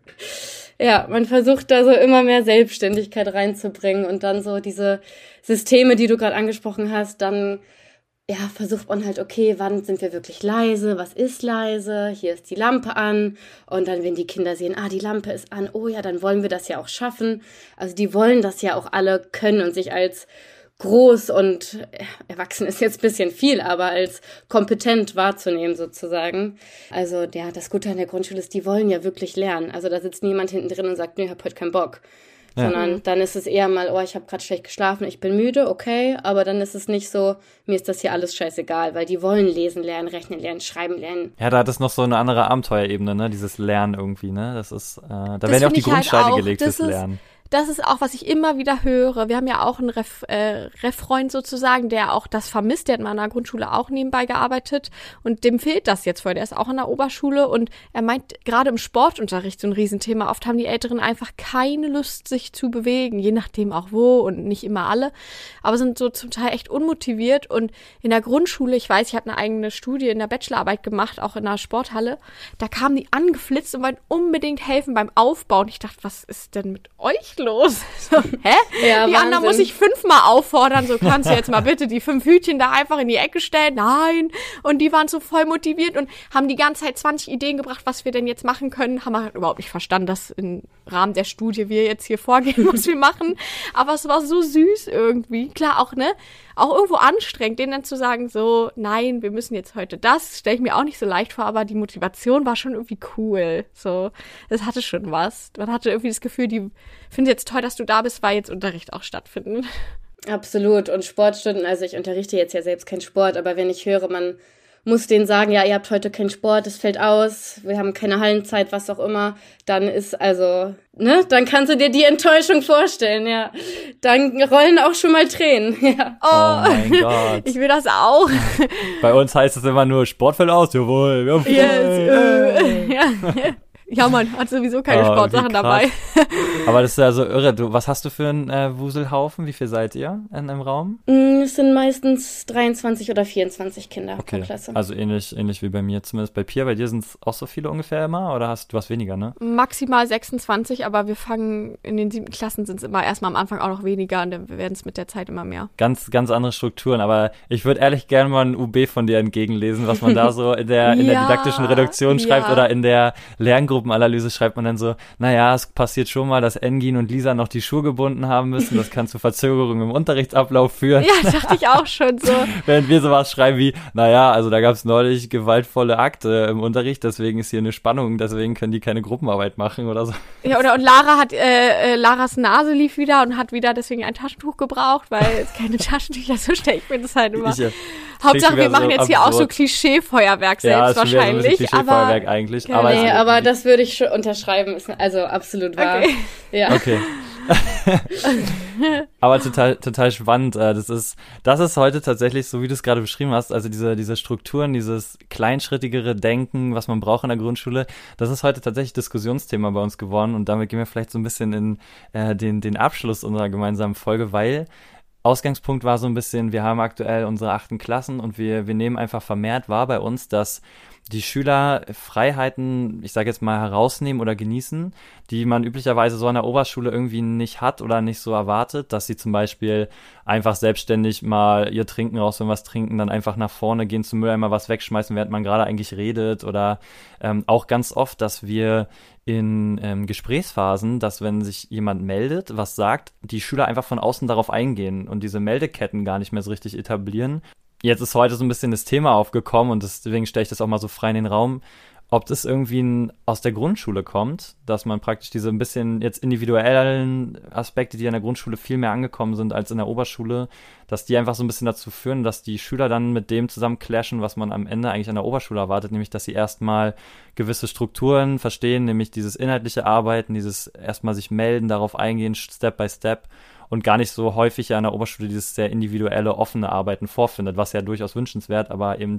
ja, man versucht da so immer mehr Selbstständigkeit reinzubringen und dann so diese Systeme, die du gerade angesprochen hast, dann ja, versucht man halt, okay, wann sind wir wirklich leise? Was ist leise? Hier ist die Lampe an. Und dann, wenn die Kinder sehen, ah, die Lampe ist an, oh ja, dann wollen wir das ja auch schaffen. Also die wollen das ja auch alle können und sich als groß und äh, erwachsen ist jetzt ein bisschen viel, aber als kompetent wahrzunehmen sozusagen. Also ja, das Gute an der Grundschule ist, die wollen ja wirklich lernen. Also da sitzt niemand hinten drin und sagt, nee, ich hab heute keinen Bock. Ja. Sondern dann ist es eher mal, oh, ich habe gerade schlecht geschlafen, ich bin müde, okay, aber dann ist es nicht so, mir ist das hier alles scheißegal, weil die wollen lesen lernen, rechnen lernen, schreiben lernen. Ja, da hat es noch so eine andere Abenteuerebene, ne? Dieses Lernen irgendwie, ne? Das ist, äh, da Das werden ja auch die halt Grundsteine auch. gelegt Das fürs ist- Lernen. Das ist auch, was ich immer wieder höre. Wir haben ja auch einen Ref, äh, Ref-Freund sozusagen, der auch das vermisst. Der hat mal an der Grundschule auch nebenbei gearbeitet und dem fehlt das jetzt voll. Der ist auch an der Oberschule und er meint, gerade im Sportunterricht so ein Riesenthema. Oft haben die Älteren einfach keine Lust, sich zu bewegen, je nachdem auch wo und nicht immer alle, aber sind so zum Teil echt unmotiviert und in der Grundschule, ich weiß, ich habe eine eigene Studie in der Bachelorarbeit gemacht, auch in der Sporthalle, da kamen die angeflitzt und wollten unbedingt helfen beim Aufbau und ich dachte, was ist denn mit euch los? So, hä? Ja, die anderen Wahnsinn. muss ich fünfmal auffordern, so kannst du jetzt mal bitte die fünf Hütchen da einfach in die Ecke stellen. Nein. Und die waren so voll motiviert und haben die ganze Zeit 20 Ideen gebracht, was wir denn jetzt machen können. Haben wir halt überhaupt nicht verstanden, dass im Rahmen der Studie wir jetzt hier vorgehen, was wir machen. Aber es war so süß irgendwie. Klar, auch, ne? Auch irgendwo anstrengend, denen dann zu sagen, so, nein, wir müssen jetzt heute das, stelle ich mir auch nicht so leicht vor, aber die Motivation war schon irgendwie cool. So, es hatte schon was. Man hatte irgendwie das Gefühl, die finden jetzt toll, dass du da bist, weil jetzt Unterricht auch stattfinden. Absolut. Und Sportstunden, also ich unterrichte jetzt ja selbst keinen Sport, aber wenn ich höre, man muss denen sagen, ja, ihr habt heute keinen Sport, es fällt aus, wir haben keine Hallenzeit, was auch immer, dann ist also, ne, dann kannst du dir die Enttäuschung vorstellen, ja. Dann rollen auch schon mal Tränen, ja. Oh mein Gott. Ich will das auch. Bei uns heißt es immer nur Sport fällt aus, jawohl. Wir haben frei. Yes, äh, ja. Ja, man hat sowieso keine oh, Sportsachen dabei. Aber das ist ja so irre. Du, was hast du für einen äh, Wuselhaufen? Wie viel seid ihr in einem Raum? Mm, es sind meistens 23 oder 24 Kinder okay. pro Klasse. Also ähnlich, ähnlich wie bei mir, zumindest bei Pia. Bei dir sind es auch so viele ungefähr immer oder hast du was weniger, ne? Maximal 26, aber wir fangen in den siebten Klassen sind es immer erstmal am Anfang auch noch weniger und dann werden es mit der Zeit immer mehr. Ganz, ganz andere Strukturen, aber ich würde ehrlich gerne mal ein UB von dir entgegenlesen, was man da so in der, in der didaktischen Reduktion schreibt ja. oder in der Lerngruppenanalyse schreibt man dann so, naja, es passiert schon mal, dass Engin und Lisa noch die Schuhe gebunden haben müssen. Das kann zu Verzögerungen im Unterrichtsablauf führen. Ja, dachte ich auch schon so. Während wir sowas schreiben wie, naja, also da gab es neulich gewaltvolle Akte im Unterricht, deswegen ist hier eine Spannung, deswegen können die keine Gruppenarbeit machen oder so. Ja, oder und Lara hat, äh, äh, Laras Nase lief wieder und hat wieder deswegen ein Taschentuch gebraucht, weil es keine Taschentücher so stelle ich mir das halt immer. Ich, äh, Hauptsache, wir machen so jetzt hier auch so Klischee-Feuerwerk selbst ja, wahrscheinlich. So Klischee-Feuerwerk eigentlich. Aber, nee, aber das würde ich schon unterschreiben. Also absolut wahr. Okay. Ja. Okay. Aber total, total spannend. Äh, das ist, das ist heute tatsächlich, so wie du es gerade beschrieben hast, also diese, diese Strukturen, dieses kleinschrittigere Denken, was man braucht in der Grundschule, das ist heute tatsächlich Diskussionsthema bei uns geworden und damit gehen wir vielleicht so ein bisschen in äh, den, den Abschluss unserer gemeinsamen Folge, weil Ausgangspunkt war so ein bisschen, wir haben aktuell unsere achten Klassen und wir, wir nehmen einfach vermehrt wahr bei uns, dass die Schüler Freiheiten, ich sage jetzt mal, herausnehmen oder genießen, die man üblicherweise so an der Oberschule irgendwie nicht hat oder nicht so erwartet, dass sie zum Beispiel einfach selbstständig mal ihr Trinken raus, wenn was trinken, dann einfach nach vorne gehen zum Mülleimer was wegschmeißen, während man gerade eigentlich redet oder ähm, auch ganz oft, dass wir in ähm, Gesprächsphasen, dass wenn sich jemand meldet, was sagt, die Schüler einfach von außen darauf eingehen und diese Meldeketten gar nicht mehr so richtig etablieren jetzt ist heute so ein bisschen das Thema aufgekommen und deswegen stelle ich das auch mal so frei in den Raum, ob das irgendwie aus der Grundschule kommt, dass man praktisch diese ein bisschen jetzt individuellen Aspekte, die in der Grundschule viel mehr angekommen sind als in der Oberschule, dass die einfach so ein bisschen dazu führen, dass die Schüler dann mit dem zusammen clashen, was man am Ende eigentlich an der Oberschule erwartet, nämlich dass sie erstmal gewisse Strukturen verstehen, nämlich dieses inhaltliche Arbeiten, dieses erstmal sich melden, darauf eingehen, Step by Step und gar nicht so häufig an der Oberschule dieses sehr individuelle, offene Arbeiten vorfindet, was ja durchaus wünschenswert, aber eben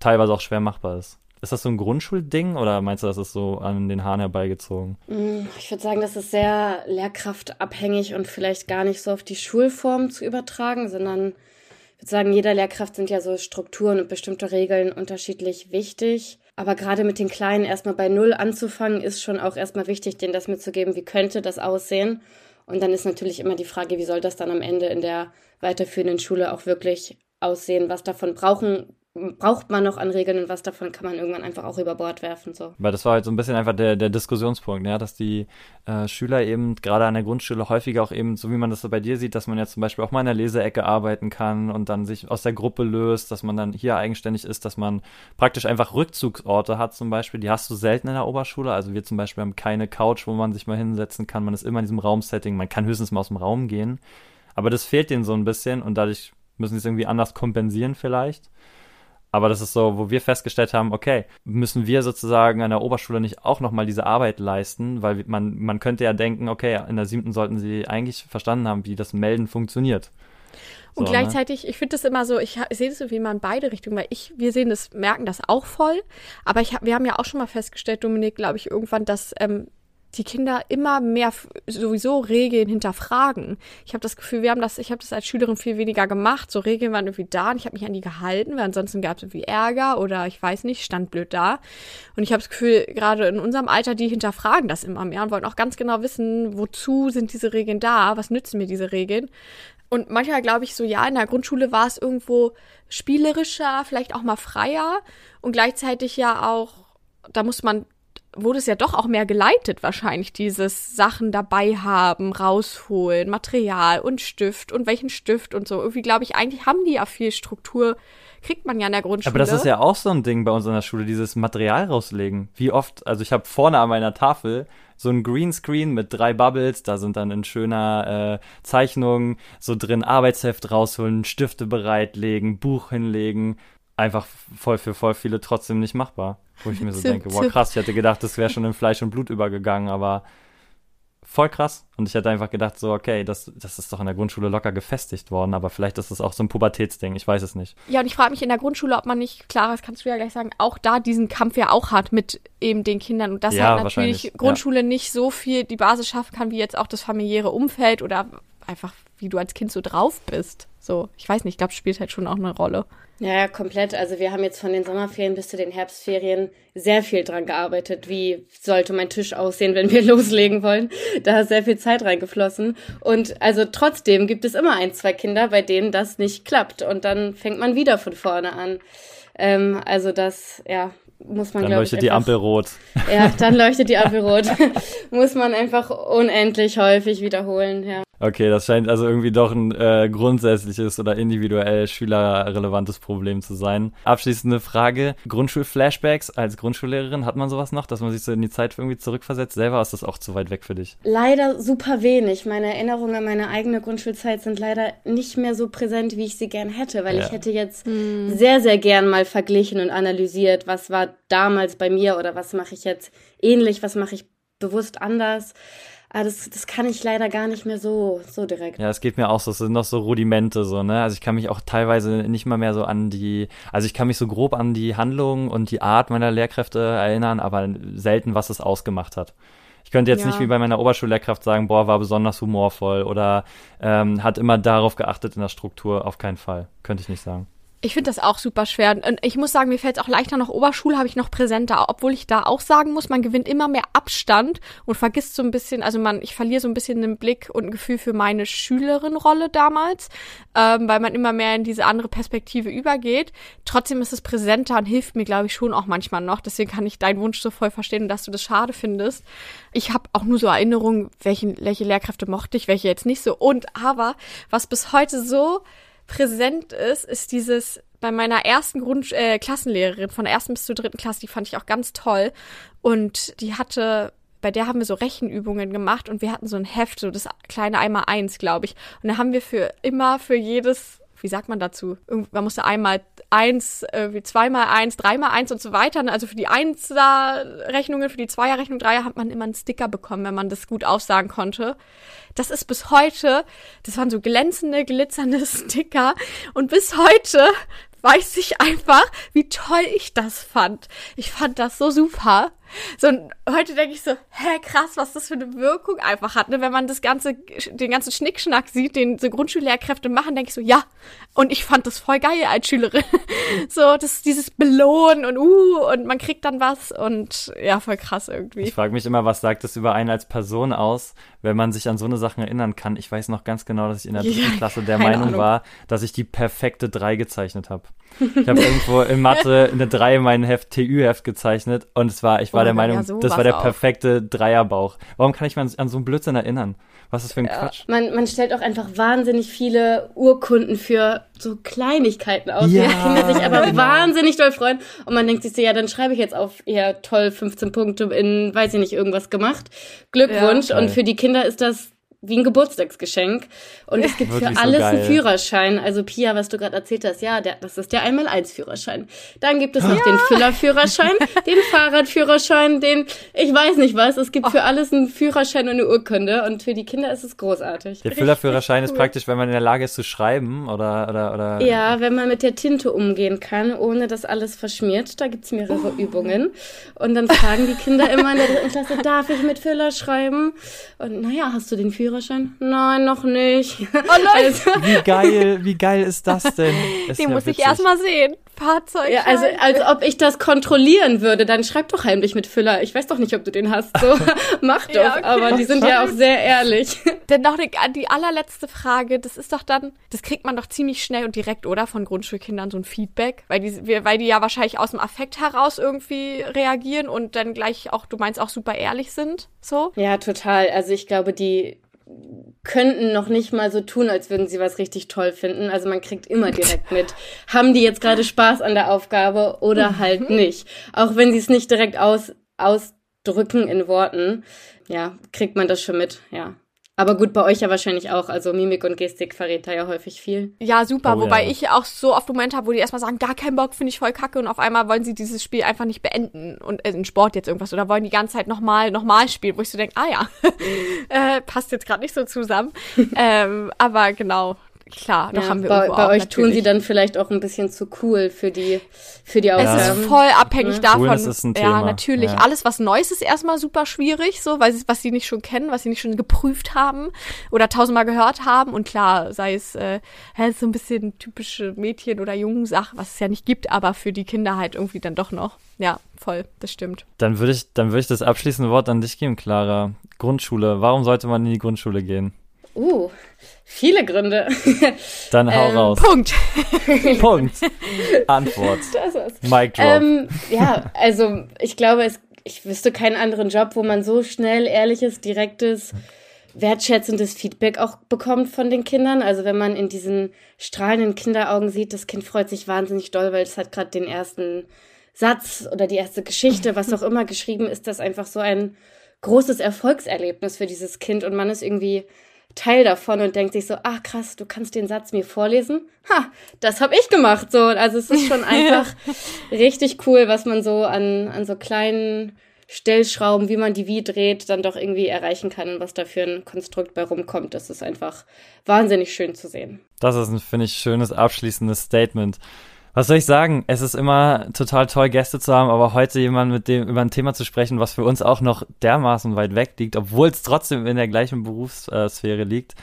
teilweise auch schwer machbar ist. Ist das so ein Grundschulding oder meinst du, das ist so an den Haaren herbeigezogen? Mm, ich würde sagen, das ist sehr lehrkraftabhängig und vielleicht gar nicht so auf die Schulform zu übertragen, sondern ich würde sagen, jeder Lehrkraft sind ja so Strukturen und bestimmte Regeln unterschiedlich wichtig. Aber gerade mit den Kleinen erstmal bei Null anzufangen, ist schon auch erstmal wichtig, denen das mitzugeben, wie könnte das aussehen. Und dann ist natürlich immer die Frage, wie soll das dann am Ende in der weiterführenden Schule auch wirklich aussehen? Was davon brauchen braucht man noch an Regeln und was davon kann man irgendwann einfach auch über Bord werfen. So. Weil das war halt so ein bisschen einfach der, der Diskussionspunkt, ja, dass die äh, Schüler eben gerade an der Grundschule häufiger auch eben, so wie man das so bei dir sieht, dass man ja zum Beispiel auch mal in der Leseecke arbeiten kann und dann sich aus der Gruppe löst, dass man dann hier eigenständig ist, dass man praktisch einfach Rückzugsorte hat zum Beispiel, die hast du selten in der Oberschule. Also wir zum Beispiel haben keine Couch, wo man sich mal hinsetzen kann, man ist immer in diesem Raumsetting, man kann höchstens mal aus dem Raum gehen. Aber das fehlt denen so ein bisschen und dadurch müssen sie es irgendwie anders kompensieren vielleicht. Aber das ist so, wo wir festgestellt haben, okay, müssen wir sozusagen an der Oberschule nicht auch nochmal diese Arbeit leisten, weil man, man könnte ja denken, okay, in der siebten sollten sie eigentlich verstanden haben, wie das Melden funktioniert. Und so, ne? gleichzeitig, ne? ich finde das immer so, ich, ich sehe das irgendwie mal in beide Richtungen, weil ich, wir sehen das, merken das auch voll. Aber ich, wir haben ja auch schon mal festgestellt, Dominik, glaube ich, irgendwann, dass ähm, die Kinder immer mehr sowieso Regeln hinterfragen. Ich habe das Gefühl, wir haben das, ich habe das als Schülerin viel weniger gemacht. So Regeln waren irgendwie da und ich habe mich an die gehalten, weil ansonsten gab es irgendwie Ärger oder ich weiß nicht, stand blöd da. Und ich habe das Gefühl, gerade in unserem Alter, die hinterfragen das immer mehr und wollen auch ganz genau wissen, wozu sind diese Regeln da, was nützen mir diese Regeln. Und manchmal glaube ich so, ja, in der Grundschule war es irgendwo spielerischer, vielleicht auch mal freier und gleichzeitig ja auch, da muss man wurde es ja doch auch mehr geleitet wahrscheinlich, dieses Sachen dabei haben, rausholen, Material und Stift und welchen Stift und so. Irgendwie glaube ich, eigentlich haben die ja viel Struktur, kriegt man ja in der Grundschule. Aber das ist ja auch so ein Ding bei uns in der Schule, dieses Material rauslegen. Wie oft, also ich habe vorne an meiner Tafel so ein Greenscreen mit drei Bubbles, da sind dann in schöner äh, Zeichnung so drin Arbeitsheft rausholen, Stifte bereitlegen, Buch hinlegen. Einfach voll für voll viele trotzdem nicht machbar. Wo ich mir so denke, wow, krass, ich hätte gedacht, das wäre schon in Fleisch und Blut übergegangen, aber voll krass. Und ich hätte einfach gedacht, so, okay, das, das ist doch in der Grundschule locker gefestigt worden, aber vielleicht ist es auch so ein Pubertätsding, ich weiß es nicht. Ja, und ich frage mich in der Grundschule, ob man nicht, klar, das kannst du ja gleich sagen, auch da diesen Kampf ja auch hat mit eben den Kindern und dass Ja, halt natürlich Grundschule nicht so viel die Basis schaffen kann, wie jetzt auch das familiäre Umfeld oder einfach, wie du als Kind so drauf bist. So, ich weiß nicht, ich glaube, spielt halt schon auch eine Rolle. Ja, ja, komplett. Also wir haben jetzt von den Sommerferien bis zu den Herbstferien sehr viel dran gearbeitet. Wie sollte mein Tisch aussehen, wenn wir loslegen wollen? Da ist sehr viel Zeit reingeflossen. Und also trotzdem gibt es immer ein, zwei Kinder, bei denen das nicht klappt. Und dann fängt man wieder von vorne an. Ähm, also das, ja, muss man, Dann leuchtet ich, die einfach- Ampel rot. Ja, dann leuchtet die Ampel rot. muss man einfach unendlich häufig wiederholen, ja. Okay, das scheint also irgendwie doch ein äh, grundsätzliches oder individuell schülerrelevantes Problem zu sein. Abschließende Frage. Grundschulflashbacks als Grundschullehrerin, hat man sowas noch, dass man sich so in die Zeit irgendwie zurückversetzt? Selber ist das auch zu weit weg für dich? Leider super wenig. Meine Erinnerungen an meine eigene Grundschulzeit sind leider nicht mehr so präsent, wie ich sie gern hätte, weil Ja. ich hätte jetzt sehr, sehr gern mal verglichen und analysiert, was war damals bei mir oder was mache ich jetzt ähnlich, was mache ich bewusst anders. Aber das, das kann ich leider gar nicht mehr so, so direkt. Ja, es geht mir auch so, es sind noch so Rudimente so, ne? Also ich kann mich auch teilweise nicht mal mehr so an die, also ich kann mich so grob an die Handlung und die Art meiner Lehrkräfte erinnern, aber selten, was es ausgemacht hat. Ich könnte jetzt Ja. nicht wie bei meiner Oberschullehrkraft sagen, boah, war besonders humorvoll oder ähm, hat immer darauf geachtet in der Struktur. Auf keinen Fall. Könnte ich nicht sagen. Ich finde das auch super schwer. Und ich muss sagen, mir fällt es auch leichter noch Oberschule, habe ich noch präsenter, obwohl ich da auch sagen muss, man gewinnt immer mehr Abstand und vergisst so ein bisschen, also man, ich verliere so ein bisschen den Blick und ein Gefühl für meine Schülerin-Rolle damals, ähm, weil man immer mehr in diese andere Perspektive übergeht. Trotzdem ist es präsenter und hilft mir, glaube ich, schon auch manchmal noch. Deswegen kann ich deinen Wunsch so voll verstehen, dass du das schade findest. Ich habe auch nur so Erinnerungen, welche, welche Lehrkräfte mochte ich, welche jetzt nicht so. Und aber, was bis heute so präsent ist, ist dieses bei meiner ersten Grund äh, Klassenlehrerin von der ersten bis zur dritten Klasse, die fand ich auch ganz toll und die hatte bei der haben wir so Rechenübungen gemacht und wir hatten so ein Heft, so das kleine einmal eins, glaube ich. Und da haben wir für immer für jedes, wie sagt man dazu? Man musste einmal eins, irgendwie zweimal eins, dreimal eins und so weiter. ne? Also für die Einser-Rechnungen, für die Zweier-Rechnung, Dreier hat man immer einen Sticker bekommen, wenn man das gut aufsagen konnte. Das ist bis heute, das waren so glänzende, glitzernde Sticker. Und bis heute weiß ich einfach, wie toll ich das fand. Ich fand das so super. So, und heute denke ich so, hä, krass, was das für eine Wirkung einfach hat, ne? Wenn man das ganze, den ganzen Schnickschnack sieht, den so Grundschullehrkräfte machen, denke ich so, ja. Und ich fand das voll geil als Schülerin. so, das, dieses Belohnen und uh, und man kriegt dann was und ja, voll krass irgendwie. Ich frage mich immer, was sagt es über einen als Person aus, wenn man sich an so eine Sachen erinnern kann. Ich weiß noch ganz genau, dass ich in der Ja, dritten Klasse der Meinung Ahnung. war, dass ich die perfekte 3 gezeichnet habe. Ich habe irgendwo in Mathe eine 3 in meinem Heft, TÜ-Heft gezeichnet und es war, ich war Oh, der ja, Meinung, sowas das war der perfekte Dreierbauch. Warum kann ich mich an so einen Blödsinn erinnern? Was ist das für ein Quatsch? Man, man stellt auch einfach wahnsinnig viele Urkunden für so Kleinigkeiten aus, Ja, ja, die Kinder sich aber genau. wahnsinnig doll freuen. Und man denkt sich so, ja, dann schreibe ich jetzt auf, ja, toll, 15 Punkte in, weiß ich nicht, irgendwas gemacht. Glückwunsch. Ja. und für die Kinder ist das wie ein Geburtstagsgeschenk. Und es gibt Wirklich für so alles geil. einen Führerschein. Also Pia, was du gerade erzählt hast, ja, der, das ist der Einmal-Eins-Führerschein. Dann gibt es noch den Füllerführerschein, den Fahrradführerschein, den, ich weiß nicht was. Es gibt für alles einen Führerschein und eine Urkunde. Und für die Kinder ist es großartig. Der Füllerführerschein ist praktisch, wenn man in der Lage ist zu schreiben oder, oder, oder. Ja, wenn man mit der Tinte umgehen kann, ohne dass alles verschmiert. Da gibt's mehrere Übungen. Und dann fragen die Kinder immer in der dritten Klasse, darf ich mit Füller schreiben? Und naja, hast du den Führerschein? Nein, noch nicht. Oh nein, Also, Wie geil, wie geil ist das denn? Ist den ja muss ich witzig. erstmal sehen. Fahrzeug. ja, also als ob ich das kontrollieren würde, dann schreib doch heimlich mit Füller. Ich weiß doch nicht, ob du den hast. So, mach doch. Ja, okay. Aber die sind ja auch sehr ehrlich. Denn noch die, die allerletzte Frage, das ist doch dann, das kriegt man doch ziemlich schnell und direkt, oder? Von Grundschulkindern so ein Feedback, weil die, weil die ja wahrscheinlich aus dem Affekt heraus irgendwie reagieren und dann gleich auch, du meinst, auch super ehrlich sind, so? Ja, total. Also ich glaube, die könnten noch nicht mal so tun, als würden sie was richtig toll finden. Also man kriegt immer direkt mit, haben die jetzt gerade Spaß an der Aufgabe oder halt nicht. Auch wenn sie es nicht direkt aus, ausdrücken in Worten, ja, kriegt man das schon mit, ja. Aber gut, bei euch ja wahrscheinlich auch. Also Mimik und Gestik verrät da ja häufig viel. Ja, super. Oh, Wobei ja. ich auch so oft Momente habe, wo die erstmal sagen, gar keinen Bock, finde ich voll kacke und auf einmal wollen sie dieses Spiel einfach nicht beenden und äh, in Sport jetzt irgendwas oder wollen die ganze Zeit nochmal, nochmal spielen, wo ich so denke, ah ja, äh, passt jetzt gerade nicht so zusammen. ähm, aber genau, klar, doch Ja, haben wir bei, bei auch euch tun sie natürlich. dann vielleicht auch ein bisschen zu cool für die, für die Es Aufgaben. ist voll abhängig Ne? davon. Ist ein ja, Thema, natürlich. ja. Alles, was Neues ist erstmal super schwierig, so, weil sie, was sie nicht schon kennen, was sie nicht schon geprüft haben oder tausendmal gehört haben. Und klar, sei es äh, so ein bisschen typische Mädchen- oder Jungensache, was es ja nicht gibt, aber für die Kinder halt irgendwie dann doch noch. Ja, voll, das stimmt. Dann würde ich, dann würde ich das abschließende Wort an dich geben, Clara. Grundschule. Warum sollte man in die Grundschule gehen? Uh, viele Gründe. Dann hau Ähm, raus. Punkt. Punkt. Antwort. Das ist. Mic drop. Ähm, ja, also ich glaube, es, ich wüsste keinen anderen Job, wo man so schnell ehrliches, direktes, wertschätzendes Feedback auch bekommt von den Kindern. Also wenn man in diesen strahlenden Kinderaugen sieht, das Kind freut sich wahnsinnig doll, weil es hat gerade den ersten Satz oder die erste Geschichte, was auch immer geschrieben ist, das einfach so ein großes Erfolgserlebnis für dieses Kind und man ist irgendwie Teil davon und denkt sich so, ach krass, du kannst den Satz mir vorlesen? Ha, das habe ich gemacht. So, also es ist schon einfach richtig cool, was man so an, an so kleinen Stellschrauben, wie man die wie dreht, dann doch irgendwie erreichen kann und was da für ein Konstrukt bei rumkommt. Das ist einfach wahnsinnig schön zu sehen. Das ist ein, finde ich, schönes abschließendes Statement. Was soll ich sagen? Es ist immer total toll, Gäste zu haben, aber heute jemand mit dem über ein Thema zu sprechen, was für uns auch noch dermaßen weit weg liegt, obwohl es trotzdem in der gleichen Berufssphäre liegt.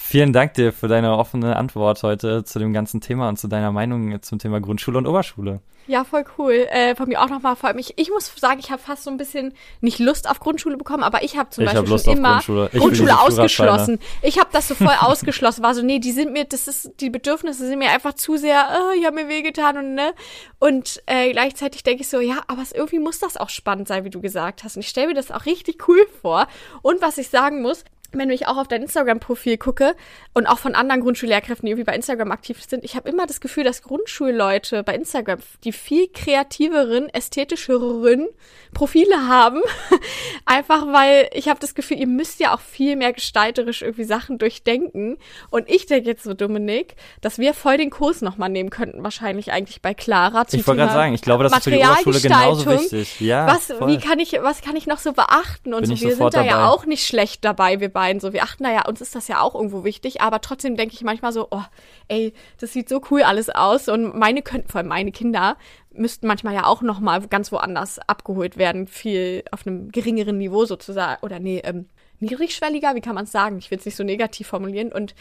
Vielen Dank dir für deine offene Antwort heute zu dem ganzen Thema und zu deiner Meinung zum Thema Grundschule und Oberschule. Ja, voll cool. Äh, von mir auch nochmal, vor allem, ich, ich muss sagen, ich habe fast so ein bisschen nicht Lust auf Grundschule bekommen, aber ich habe zum Ich Beispiel hab Lust schon immer Grundschule. Ich Grundschule ausgeschlossen. Ich habe das so voll ausgeschlossen. War so, nee, die sind mir, das ist, die Bedürfnisse sind mir einfach zu sehr, äh, ich habe mir wehgetan und ne. Und äh, gleichzeitig denke ich so, ja, aber es, irgendwie muss das auch spannend sein, wie du gesagt hast. Und ich stelle mir das auch richtig cool vor. Und was ich sagen muss, wenn ich auch auf dein Instagram-Profil gucke und auch von anderen Grundschullehrkräften, die irgendwie bei Instagram aktiv sind, ich habe immer das Gefühl, dass Grundschulleute bei Instagram die viel kreativeren, ästhetischeren Profile haben. Einfach weil ich habe das Gefühl, ihr müsst ja auch viel mehr gestalterisch irgendwie Sachen durchdenken. Und ich denke jetzt so, Dominik, dass wir voll den Kurs nochmal nehmen könnten, wahrscheinlich eigentlich bei Clara. zum Ich wollte gerade sagen, ich glaube, das ist für die Oberschule genauso wichtig. Ja, was, voll. wie kann ich, was kann ich noch so beachten? Und Bin so, wir sind da ja dabei. auch nicht schlecht dabei, wir beiden. So, wir achten da ja, uns ist das ja auch irgendwo wichtig, aber trotzdem denke ich manchmal so, oh, ey, das sieht so cool alles aus. Und meine könnten, vor allem meine Kinder, müssten manchmal ja auch noch mal ganz woanders abgeholt werden, viel auf einem geringeren Niveau sozusagen. Oder nee, ähm, niedrigschwelliger, wie kann man es sagen? Ich will es nicht so negativ formulieren. Und,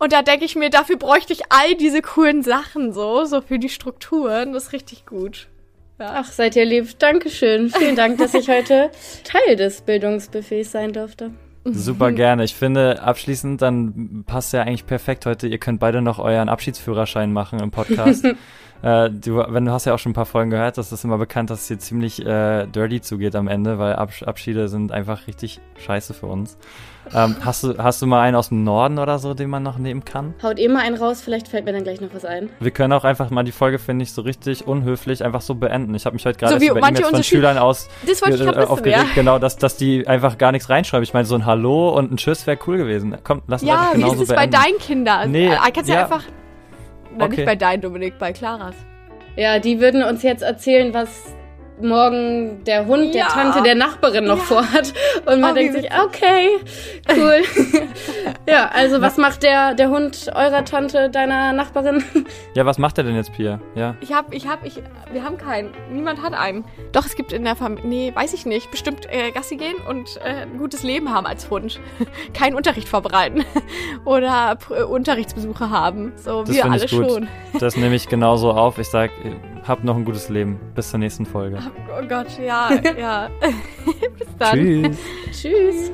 und da denke ich mir, dafür bräuchte ich all diese coolen Sachen so, so für die Strukturen. Das ist richtig gut. Ja. Ach, seid ihr lieb. Dankeschön. Vielen Dank, dass ich heute Teil des Bildungsbuffets sein durfte. Super gerne. Ich finde, abschließend, dann passt ja eigentlich perfekt heute. Ihr könnt beide noch euren Abschiedsführerschein machen im Podcast. äh, du, wenn du hast ja auch schon ein paar Folgen gehört, das ist immer bekannt, dass es hier ziemlich äh, dirty zugeht am Ende, weil Absch Abschiede sind einfach richtig scheiße für uns. Ähm, hast, du, hast du mal einen aus dem Norden oder so, den man noch nehmen kann? Haut eh mal einen raus, vielleicht fällt mir dann gleich noch was ein. Wir können auch einfach mal die Folge, finde ich, so richtig unhöflich einfach so beenden. Ich habe mich heute gerade So wie über E-Mails von Schülern aus Das äh, wissen, aufgeregt, ja. genau, dass, dass die einfach gar nichts reinschreiben. Ich meine, so ein Hallo und ein Tschüss wäre cool gewesen. Komm, lass uns Ja, einfach wie genauso ist es beenden. bei deinen Kindern? Nee, äh, kannst du ja. einfach. Nein, Okay. nicht bei deinen, Dominik, bei Claras. Ja, die würden uns jetzt erzählen, was morgen der Hund der Ja. Tante der Nachbarin noch Ja. vorhat. Und man Oh, denkt sich, okay, cool. ja, also was macht der, der Hund eurer Tante, deiner Nachbarin? Ja, was macht er denn jetzt, Pia? Ja. Ich hab, ich hab, ich, wir haben keinen. Niemand hat einen. Doch, es gibt in der Familie, nee, weiß ich nicht, bestimmt äh, Gassi gehen und äh, ein gutes Leben haben als Hund. Keinen Unterricht vorbereiten. Oder äh, Unterrichtsbesuche haben. So, Das wir alle schon. Das nehme ich genauso auf. Ich sag, habt noch ein gutes Leben. Bis zur nächsten Folge. Oh Gott, ja, ja. Bis dann. Tschüss. Tschüss.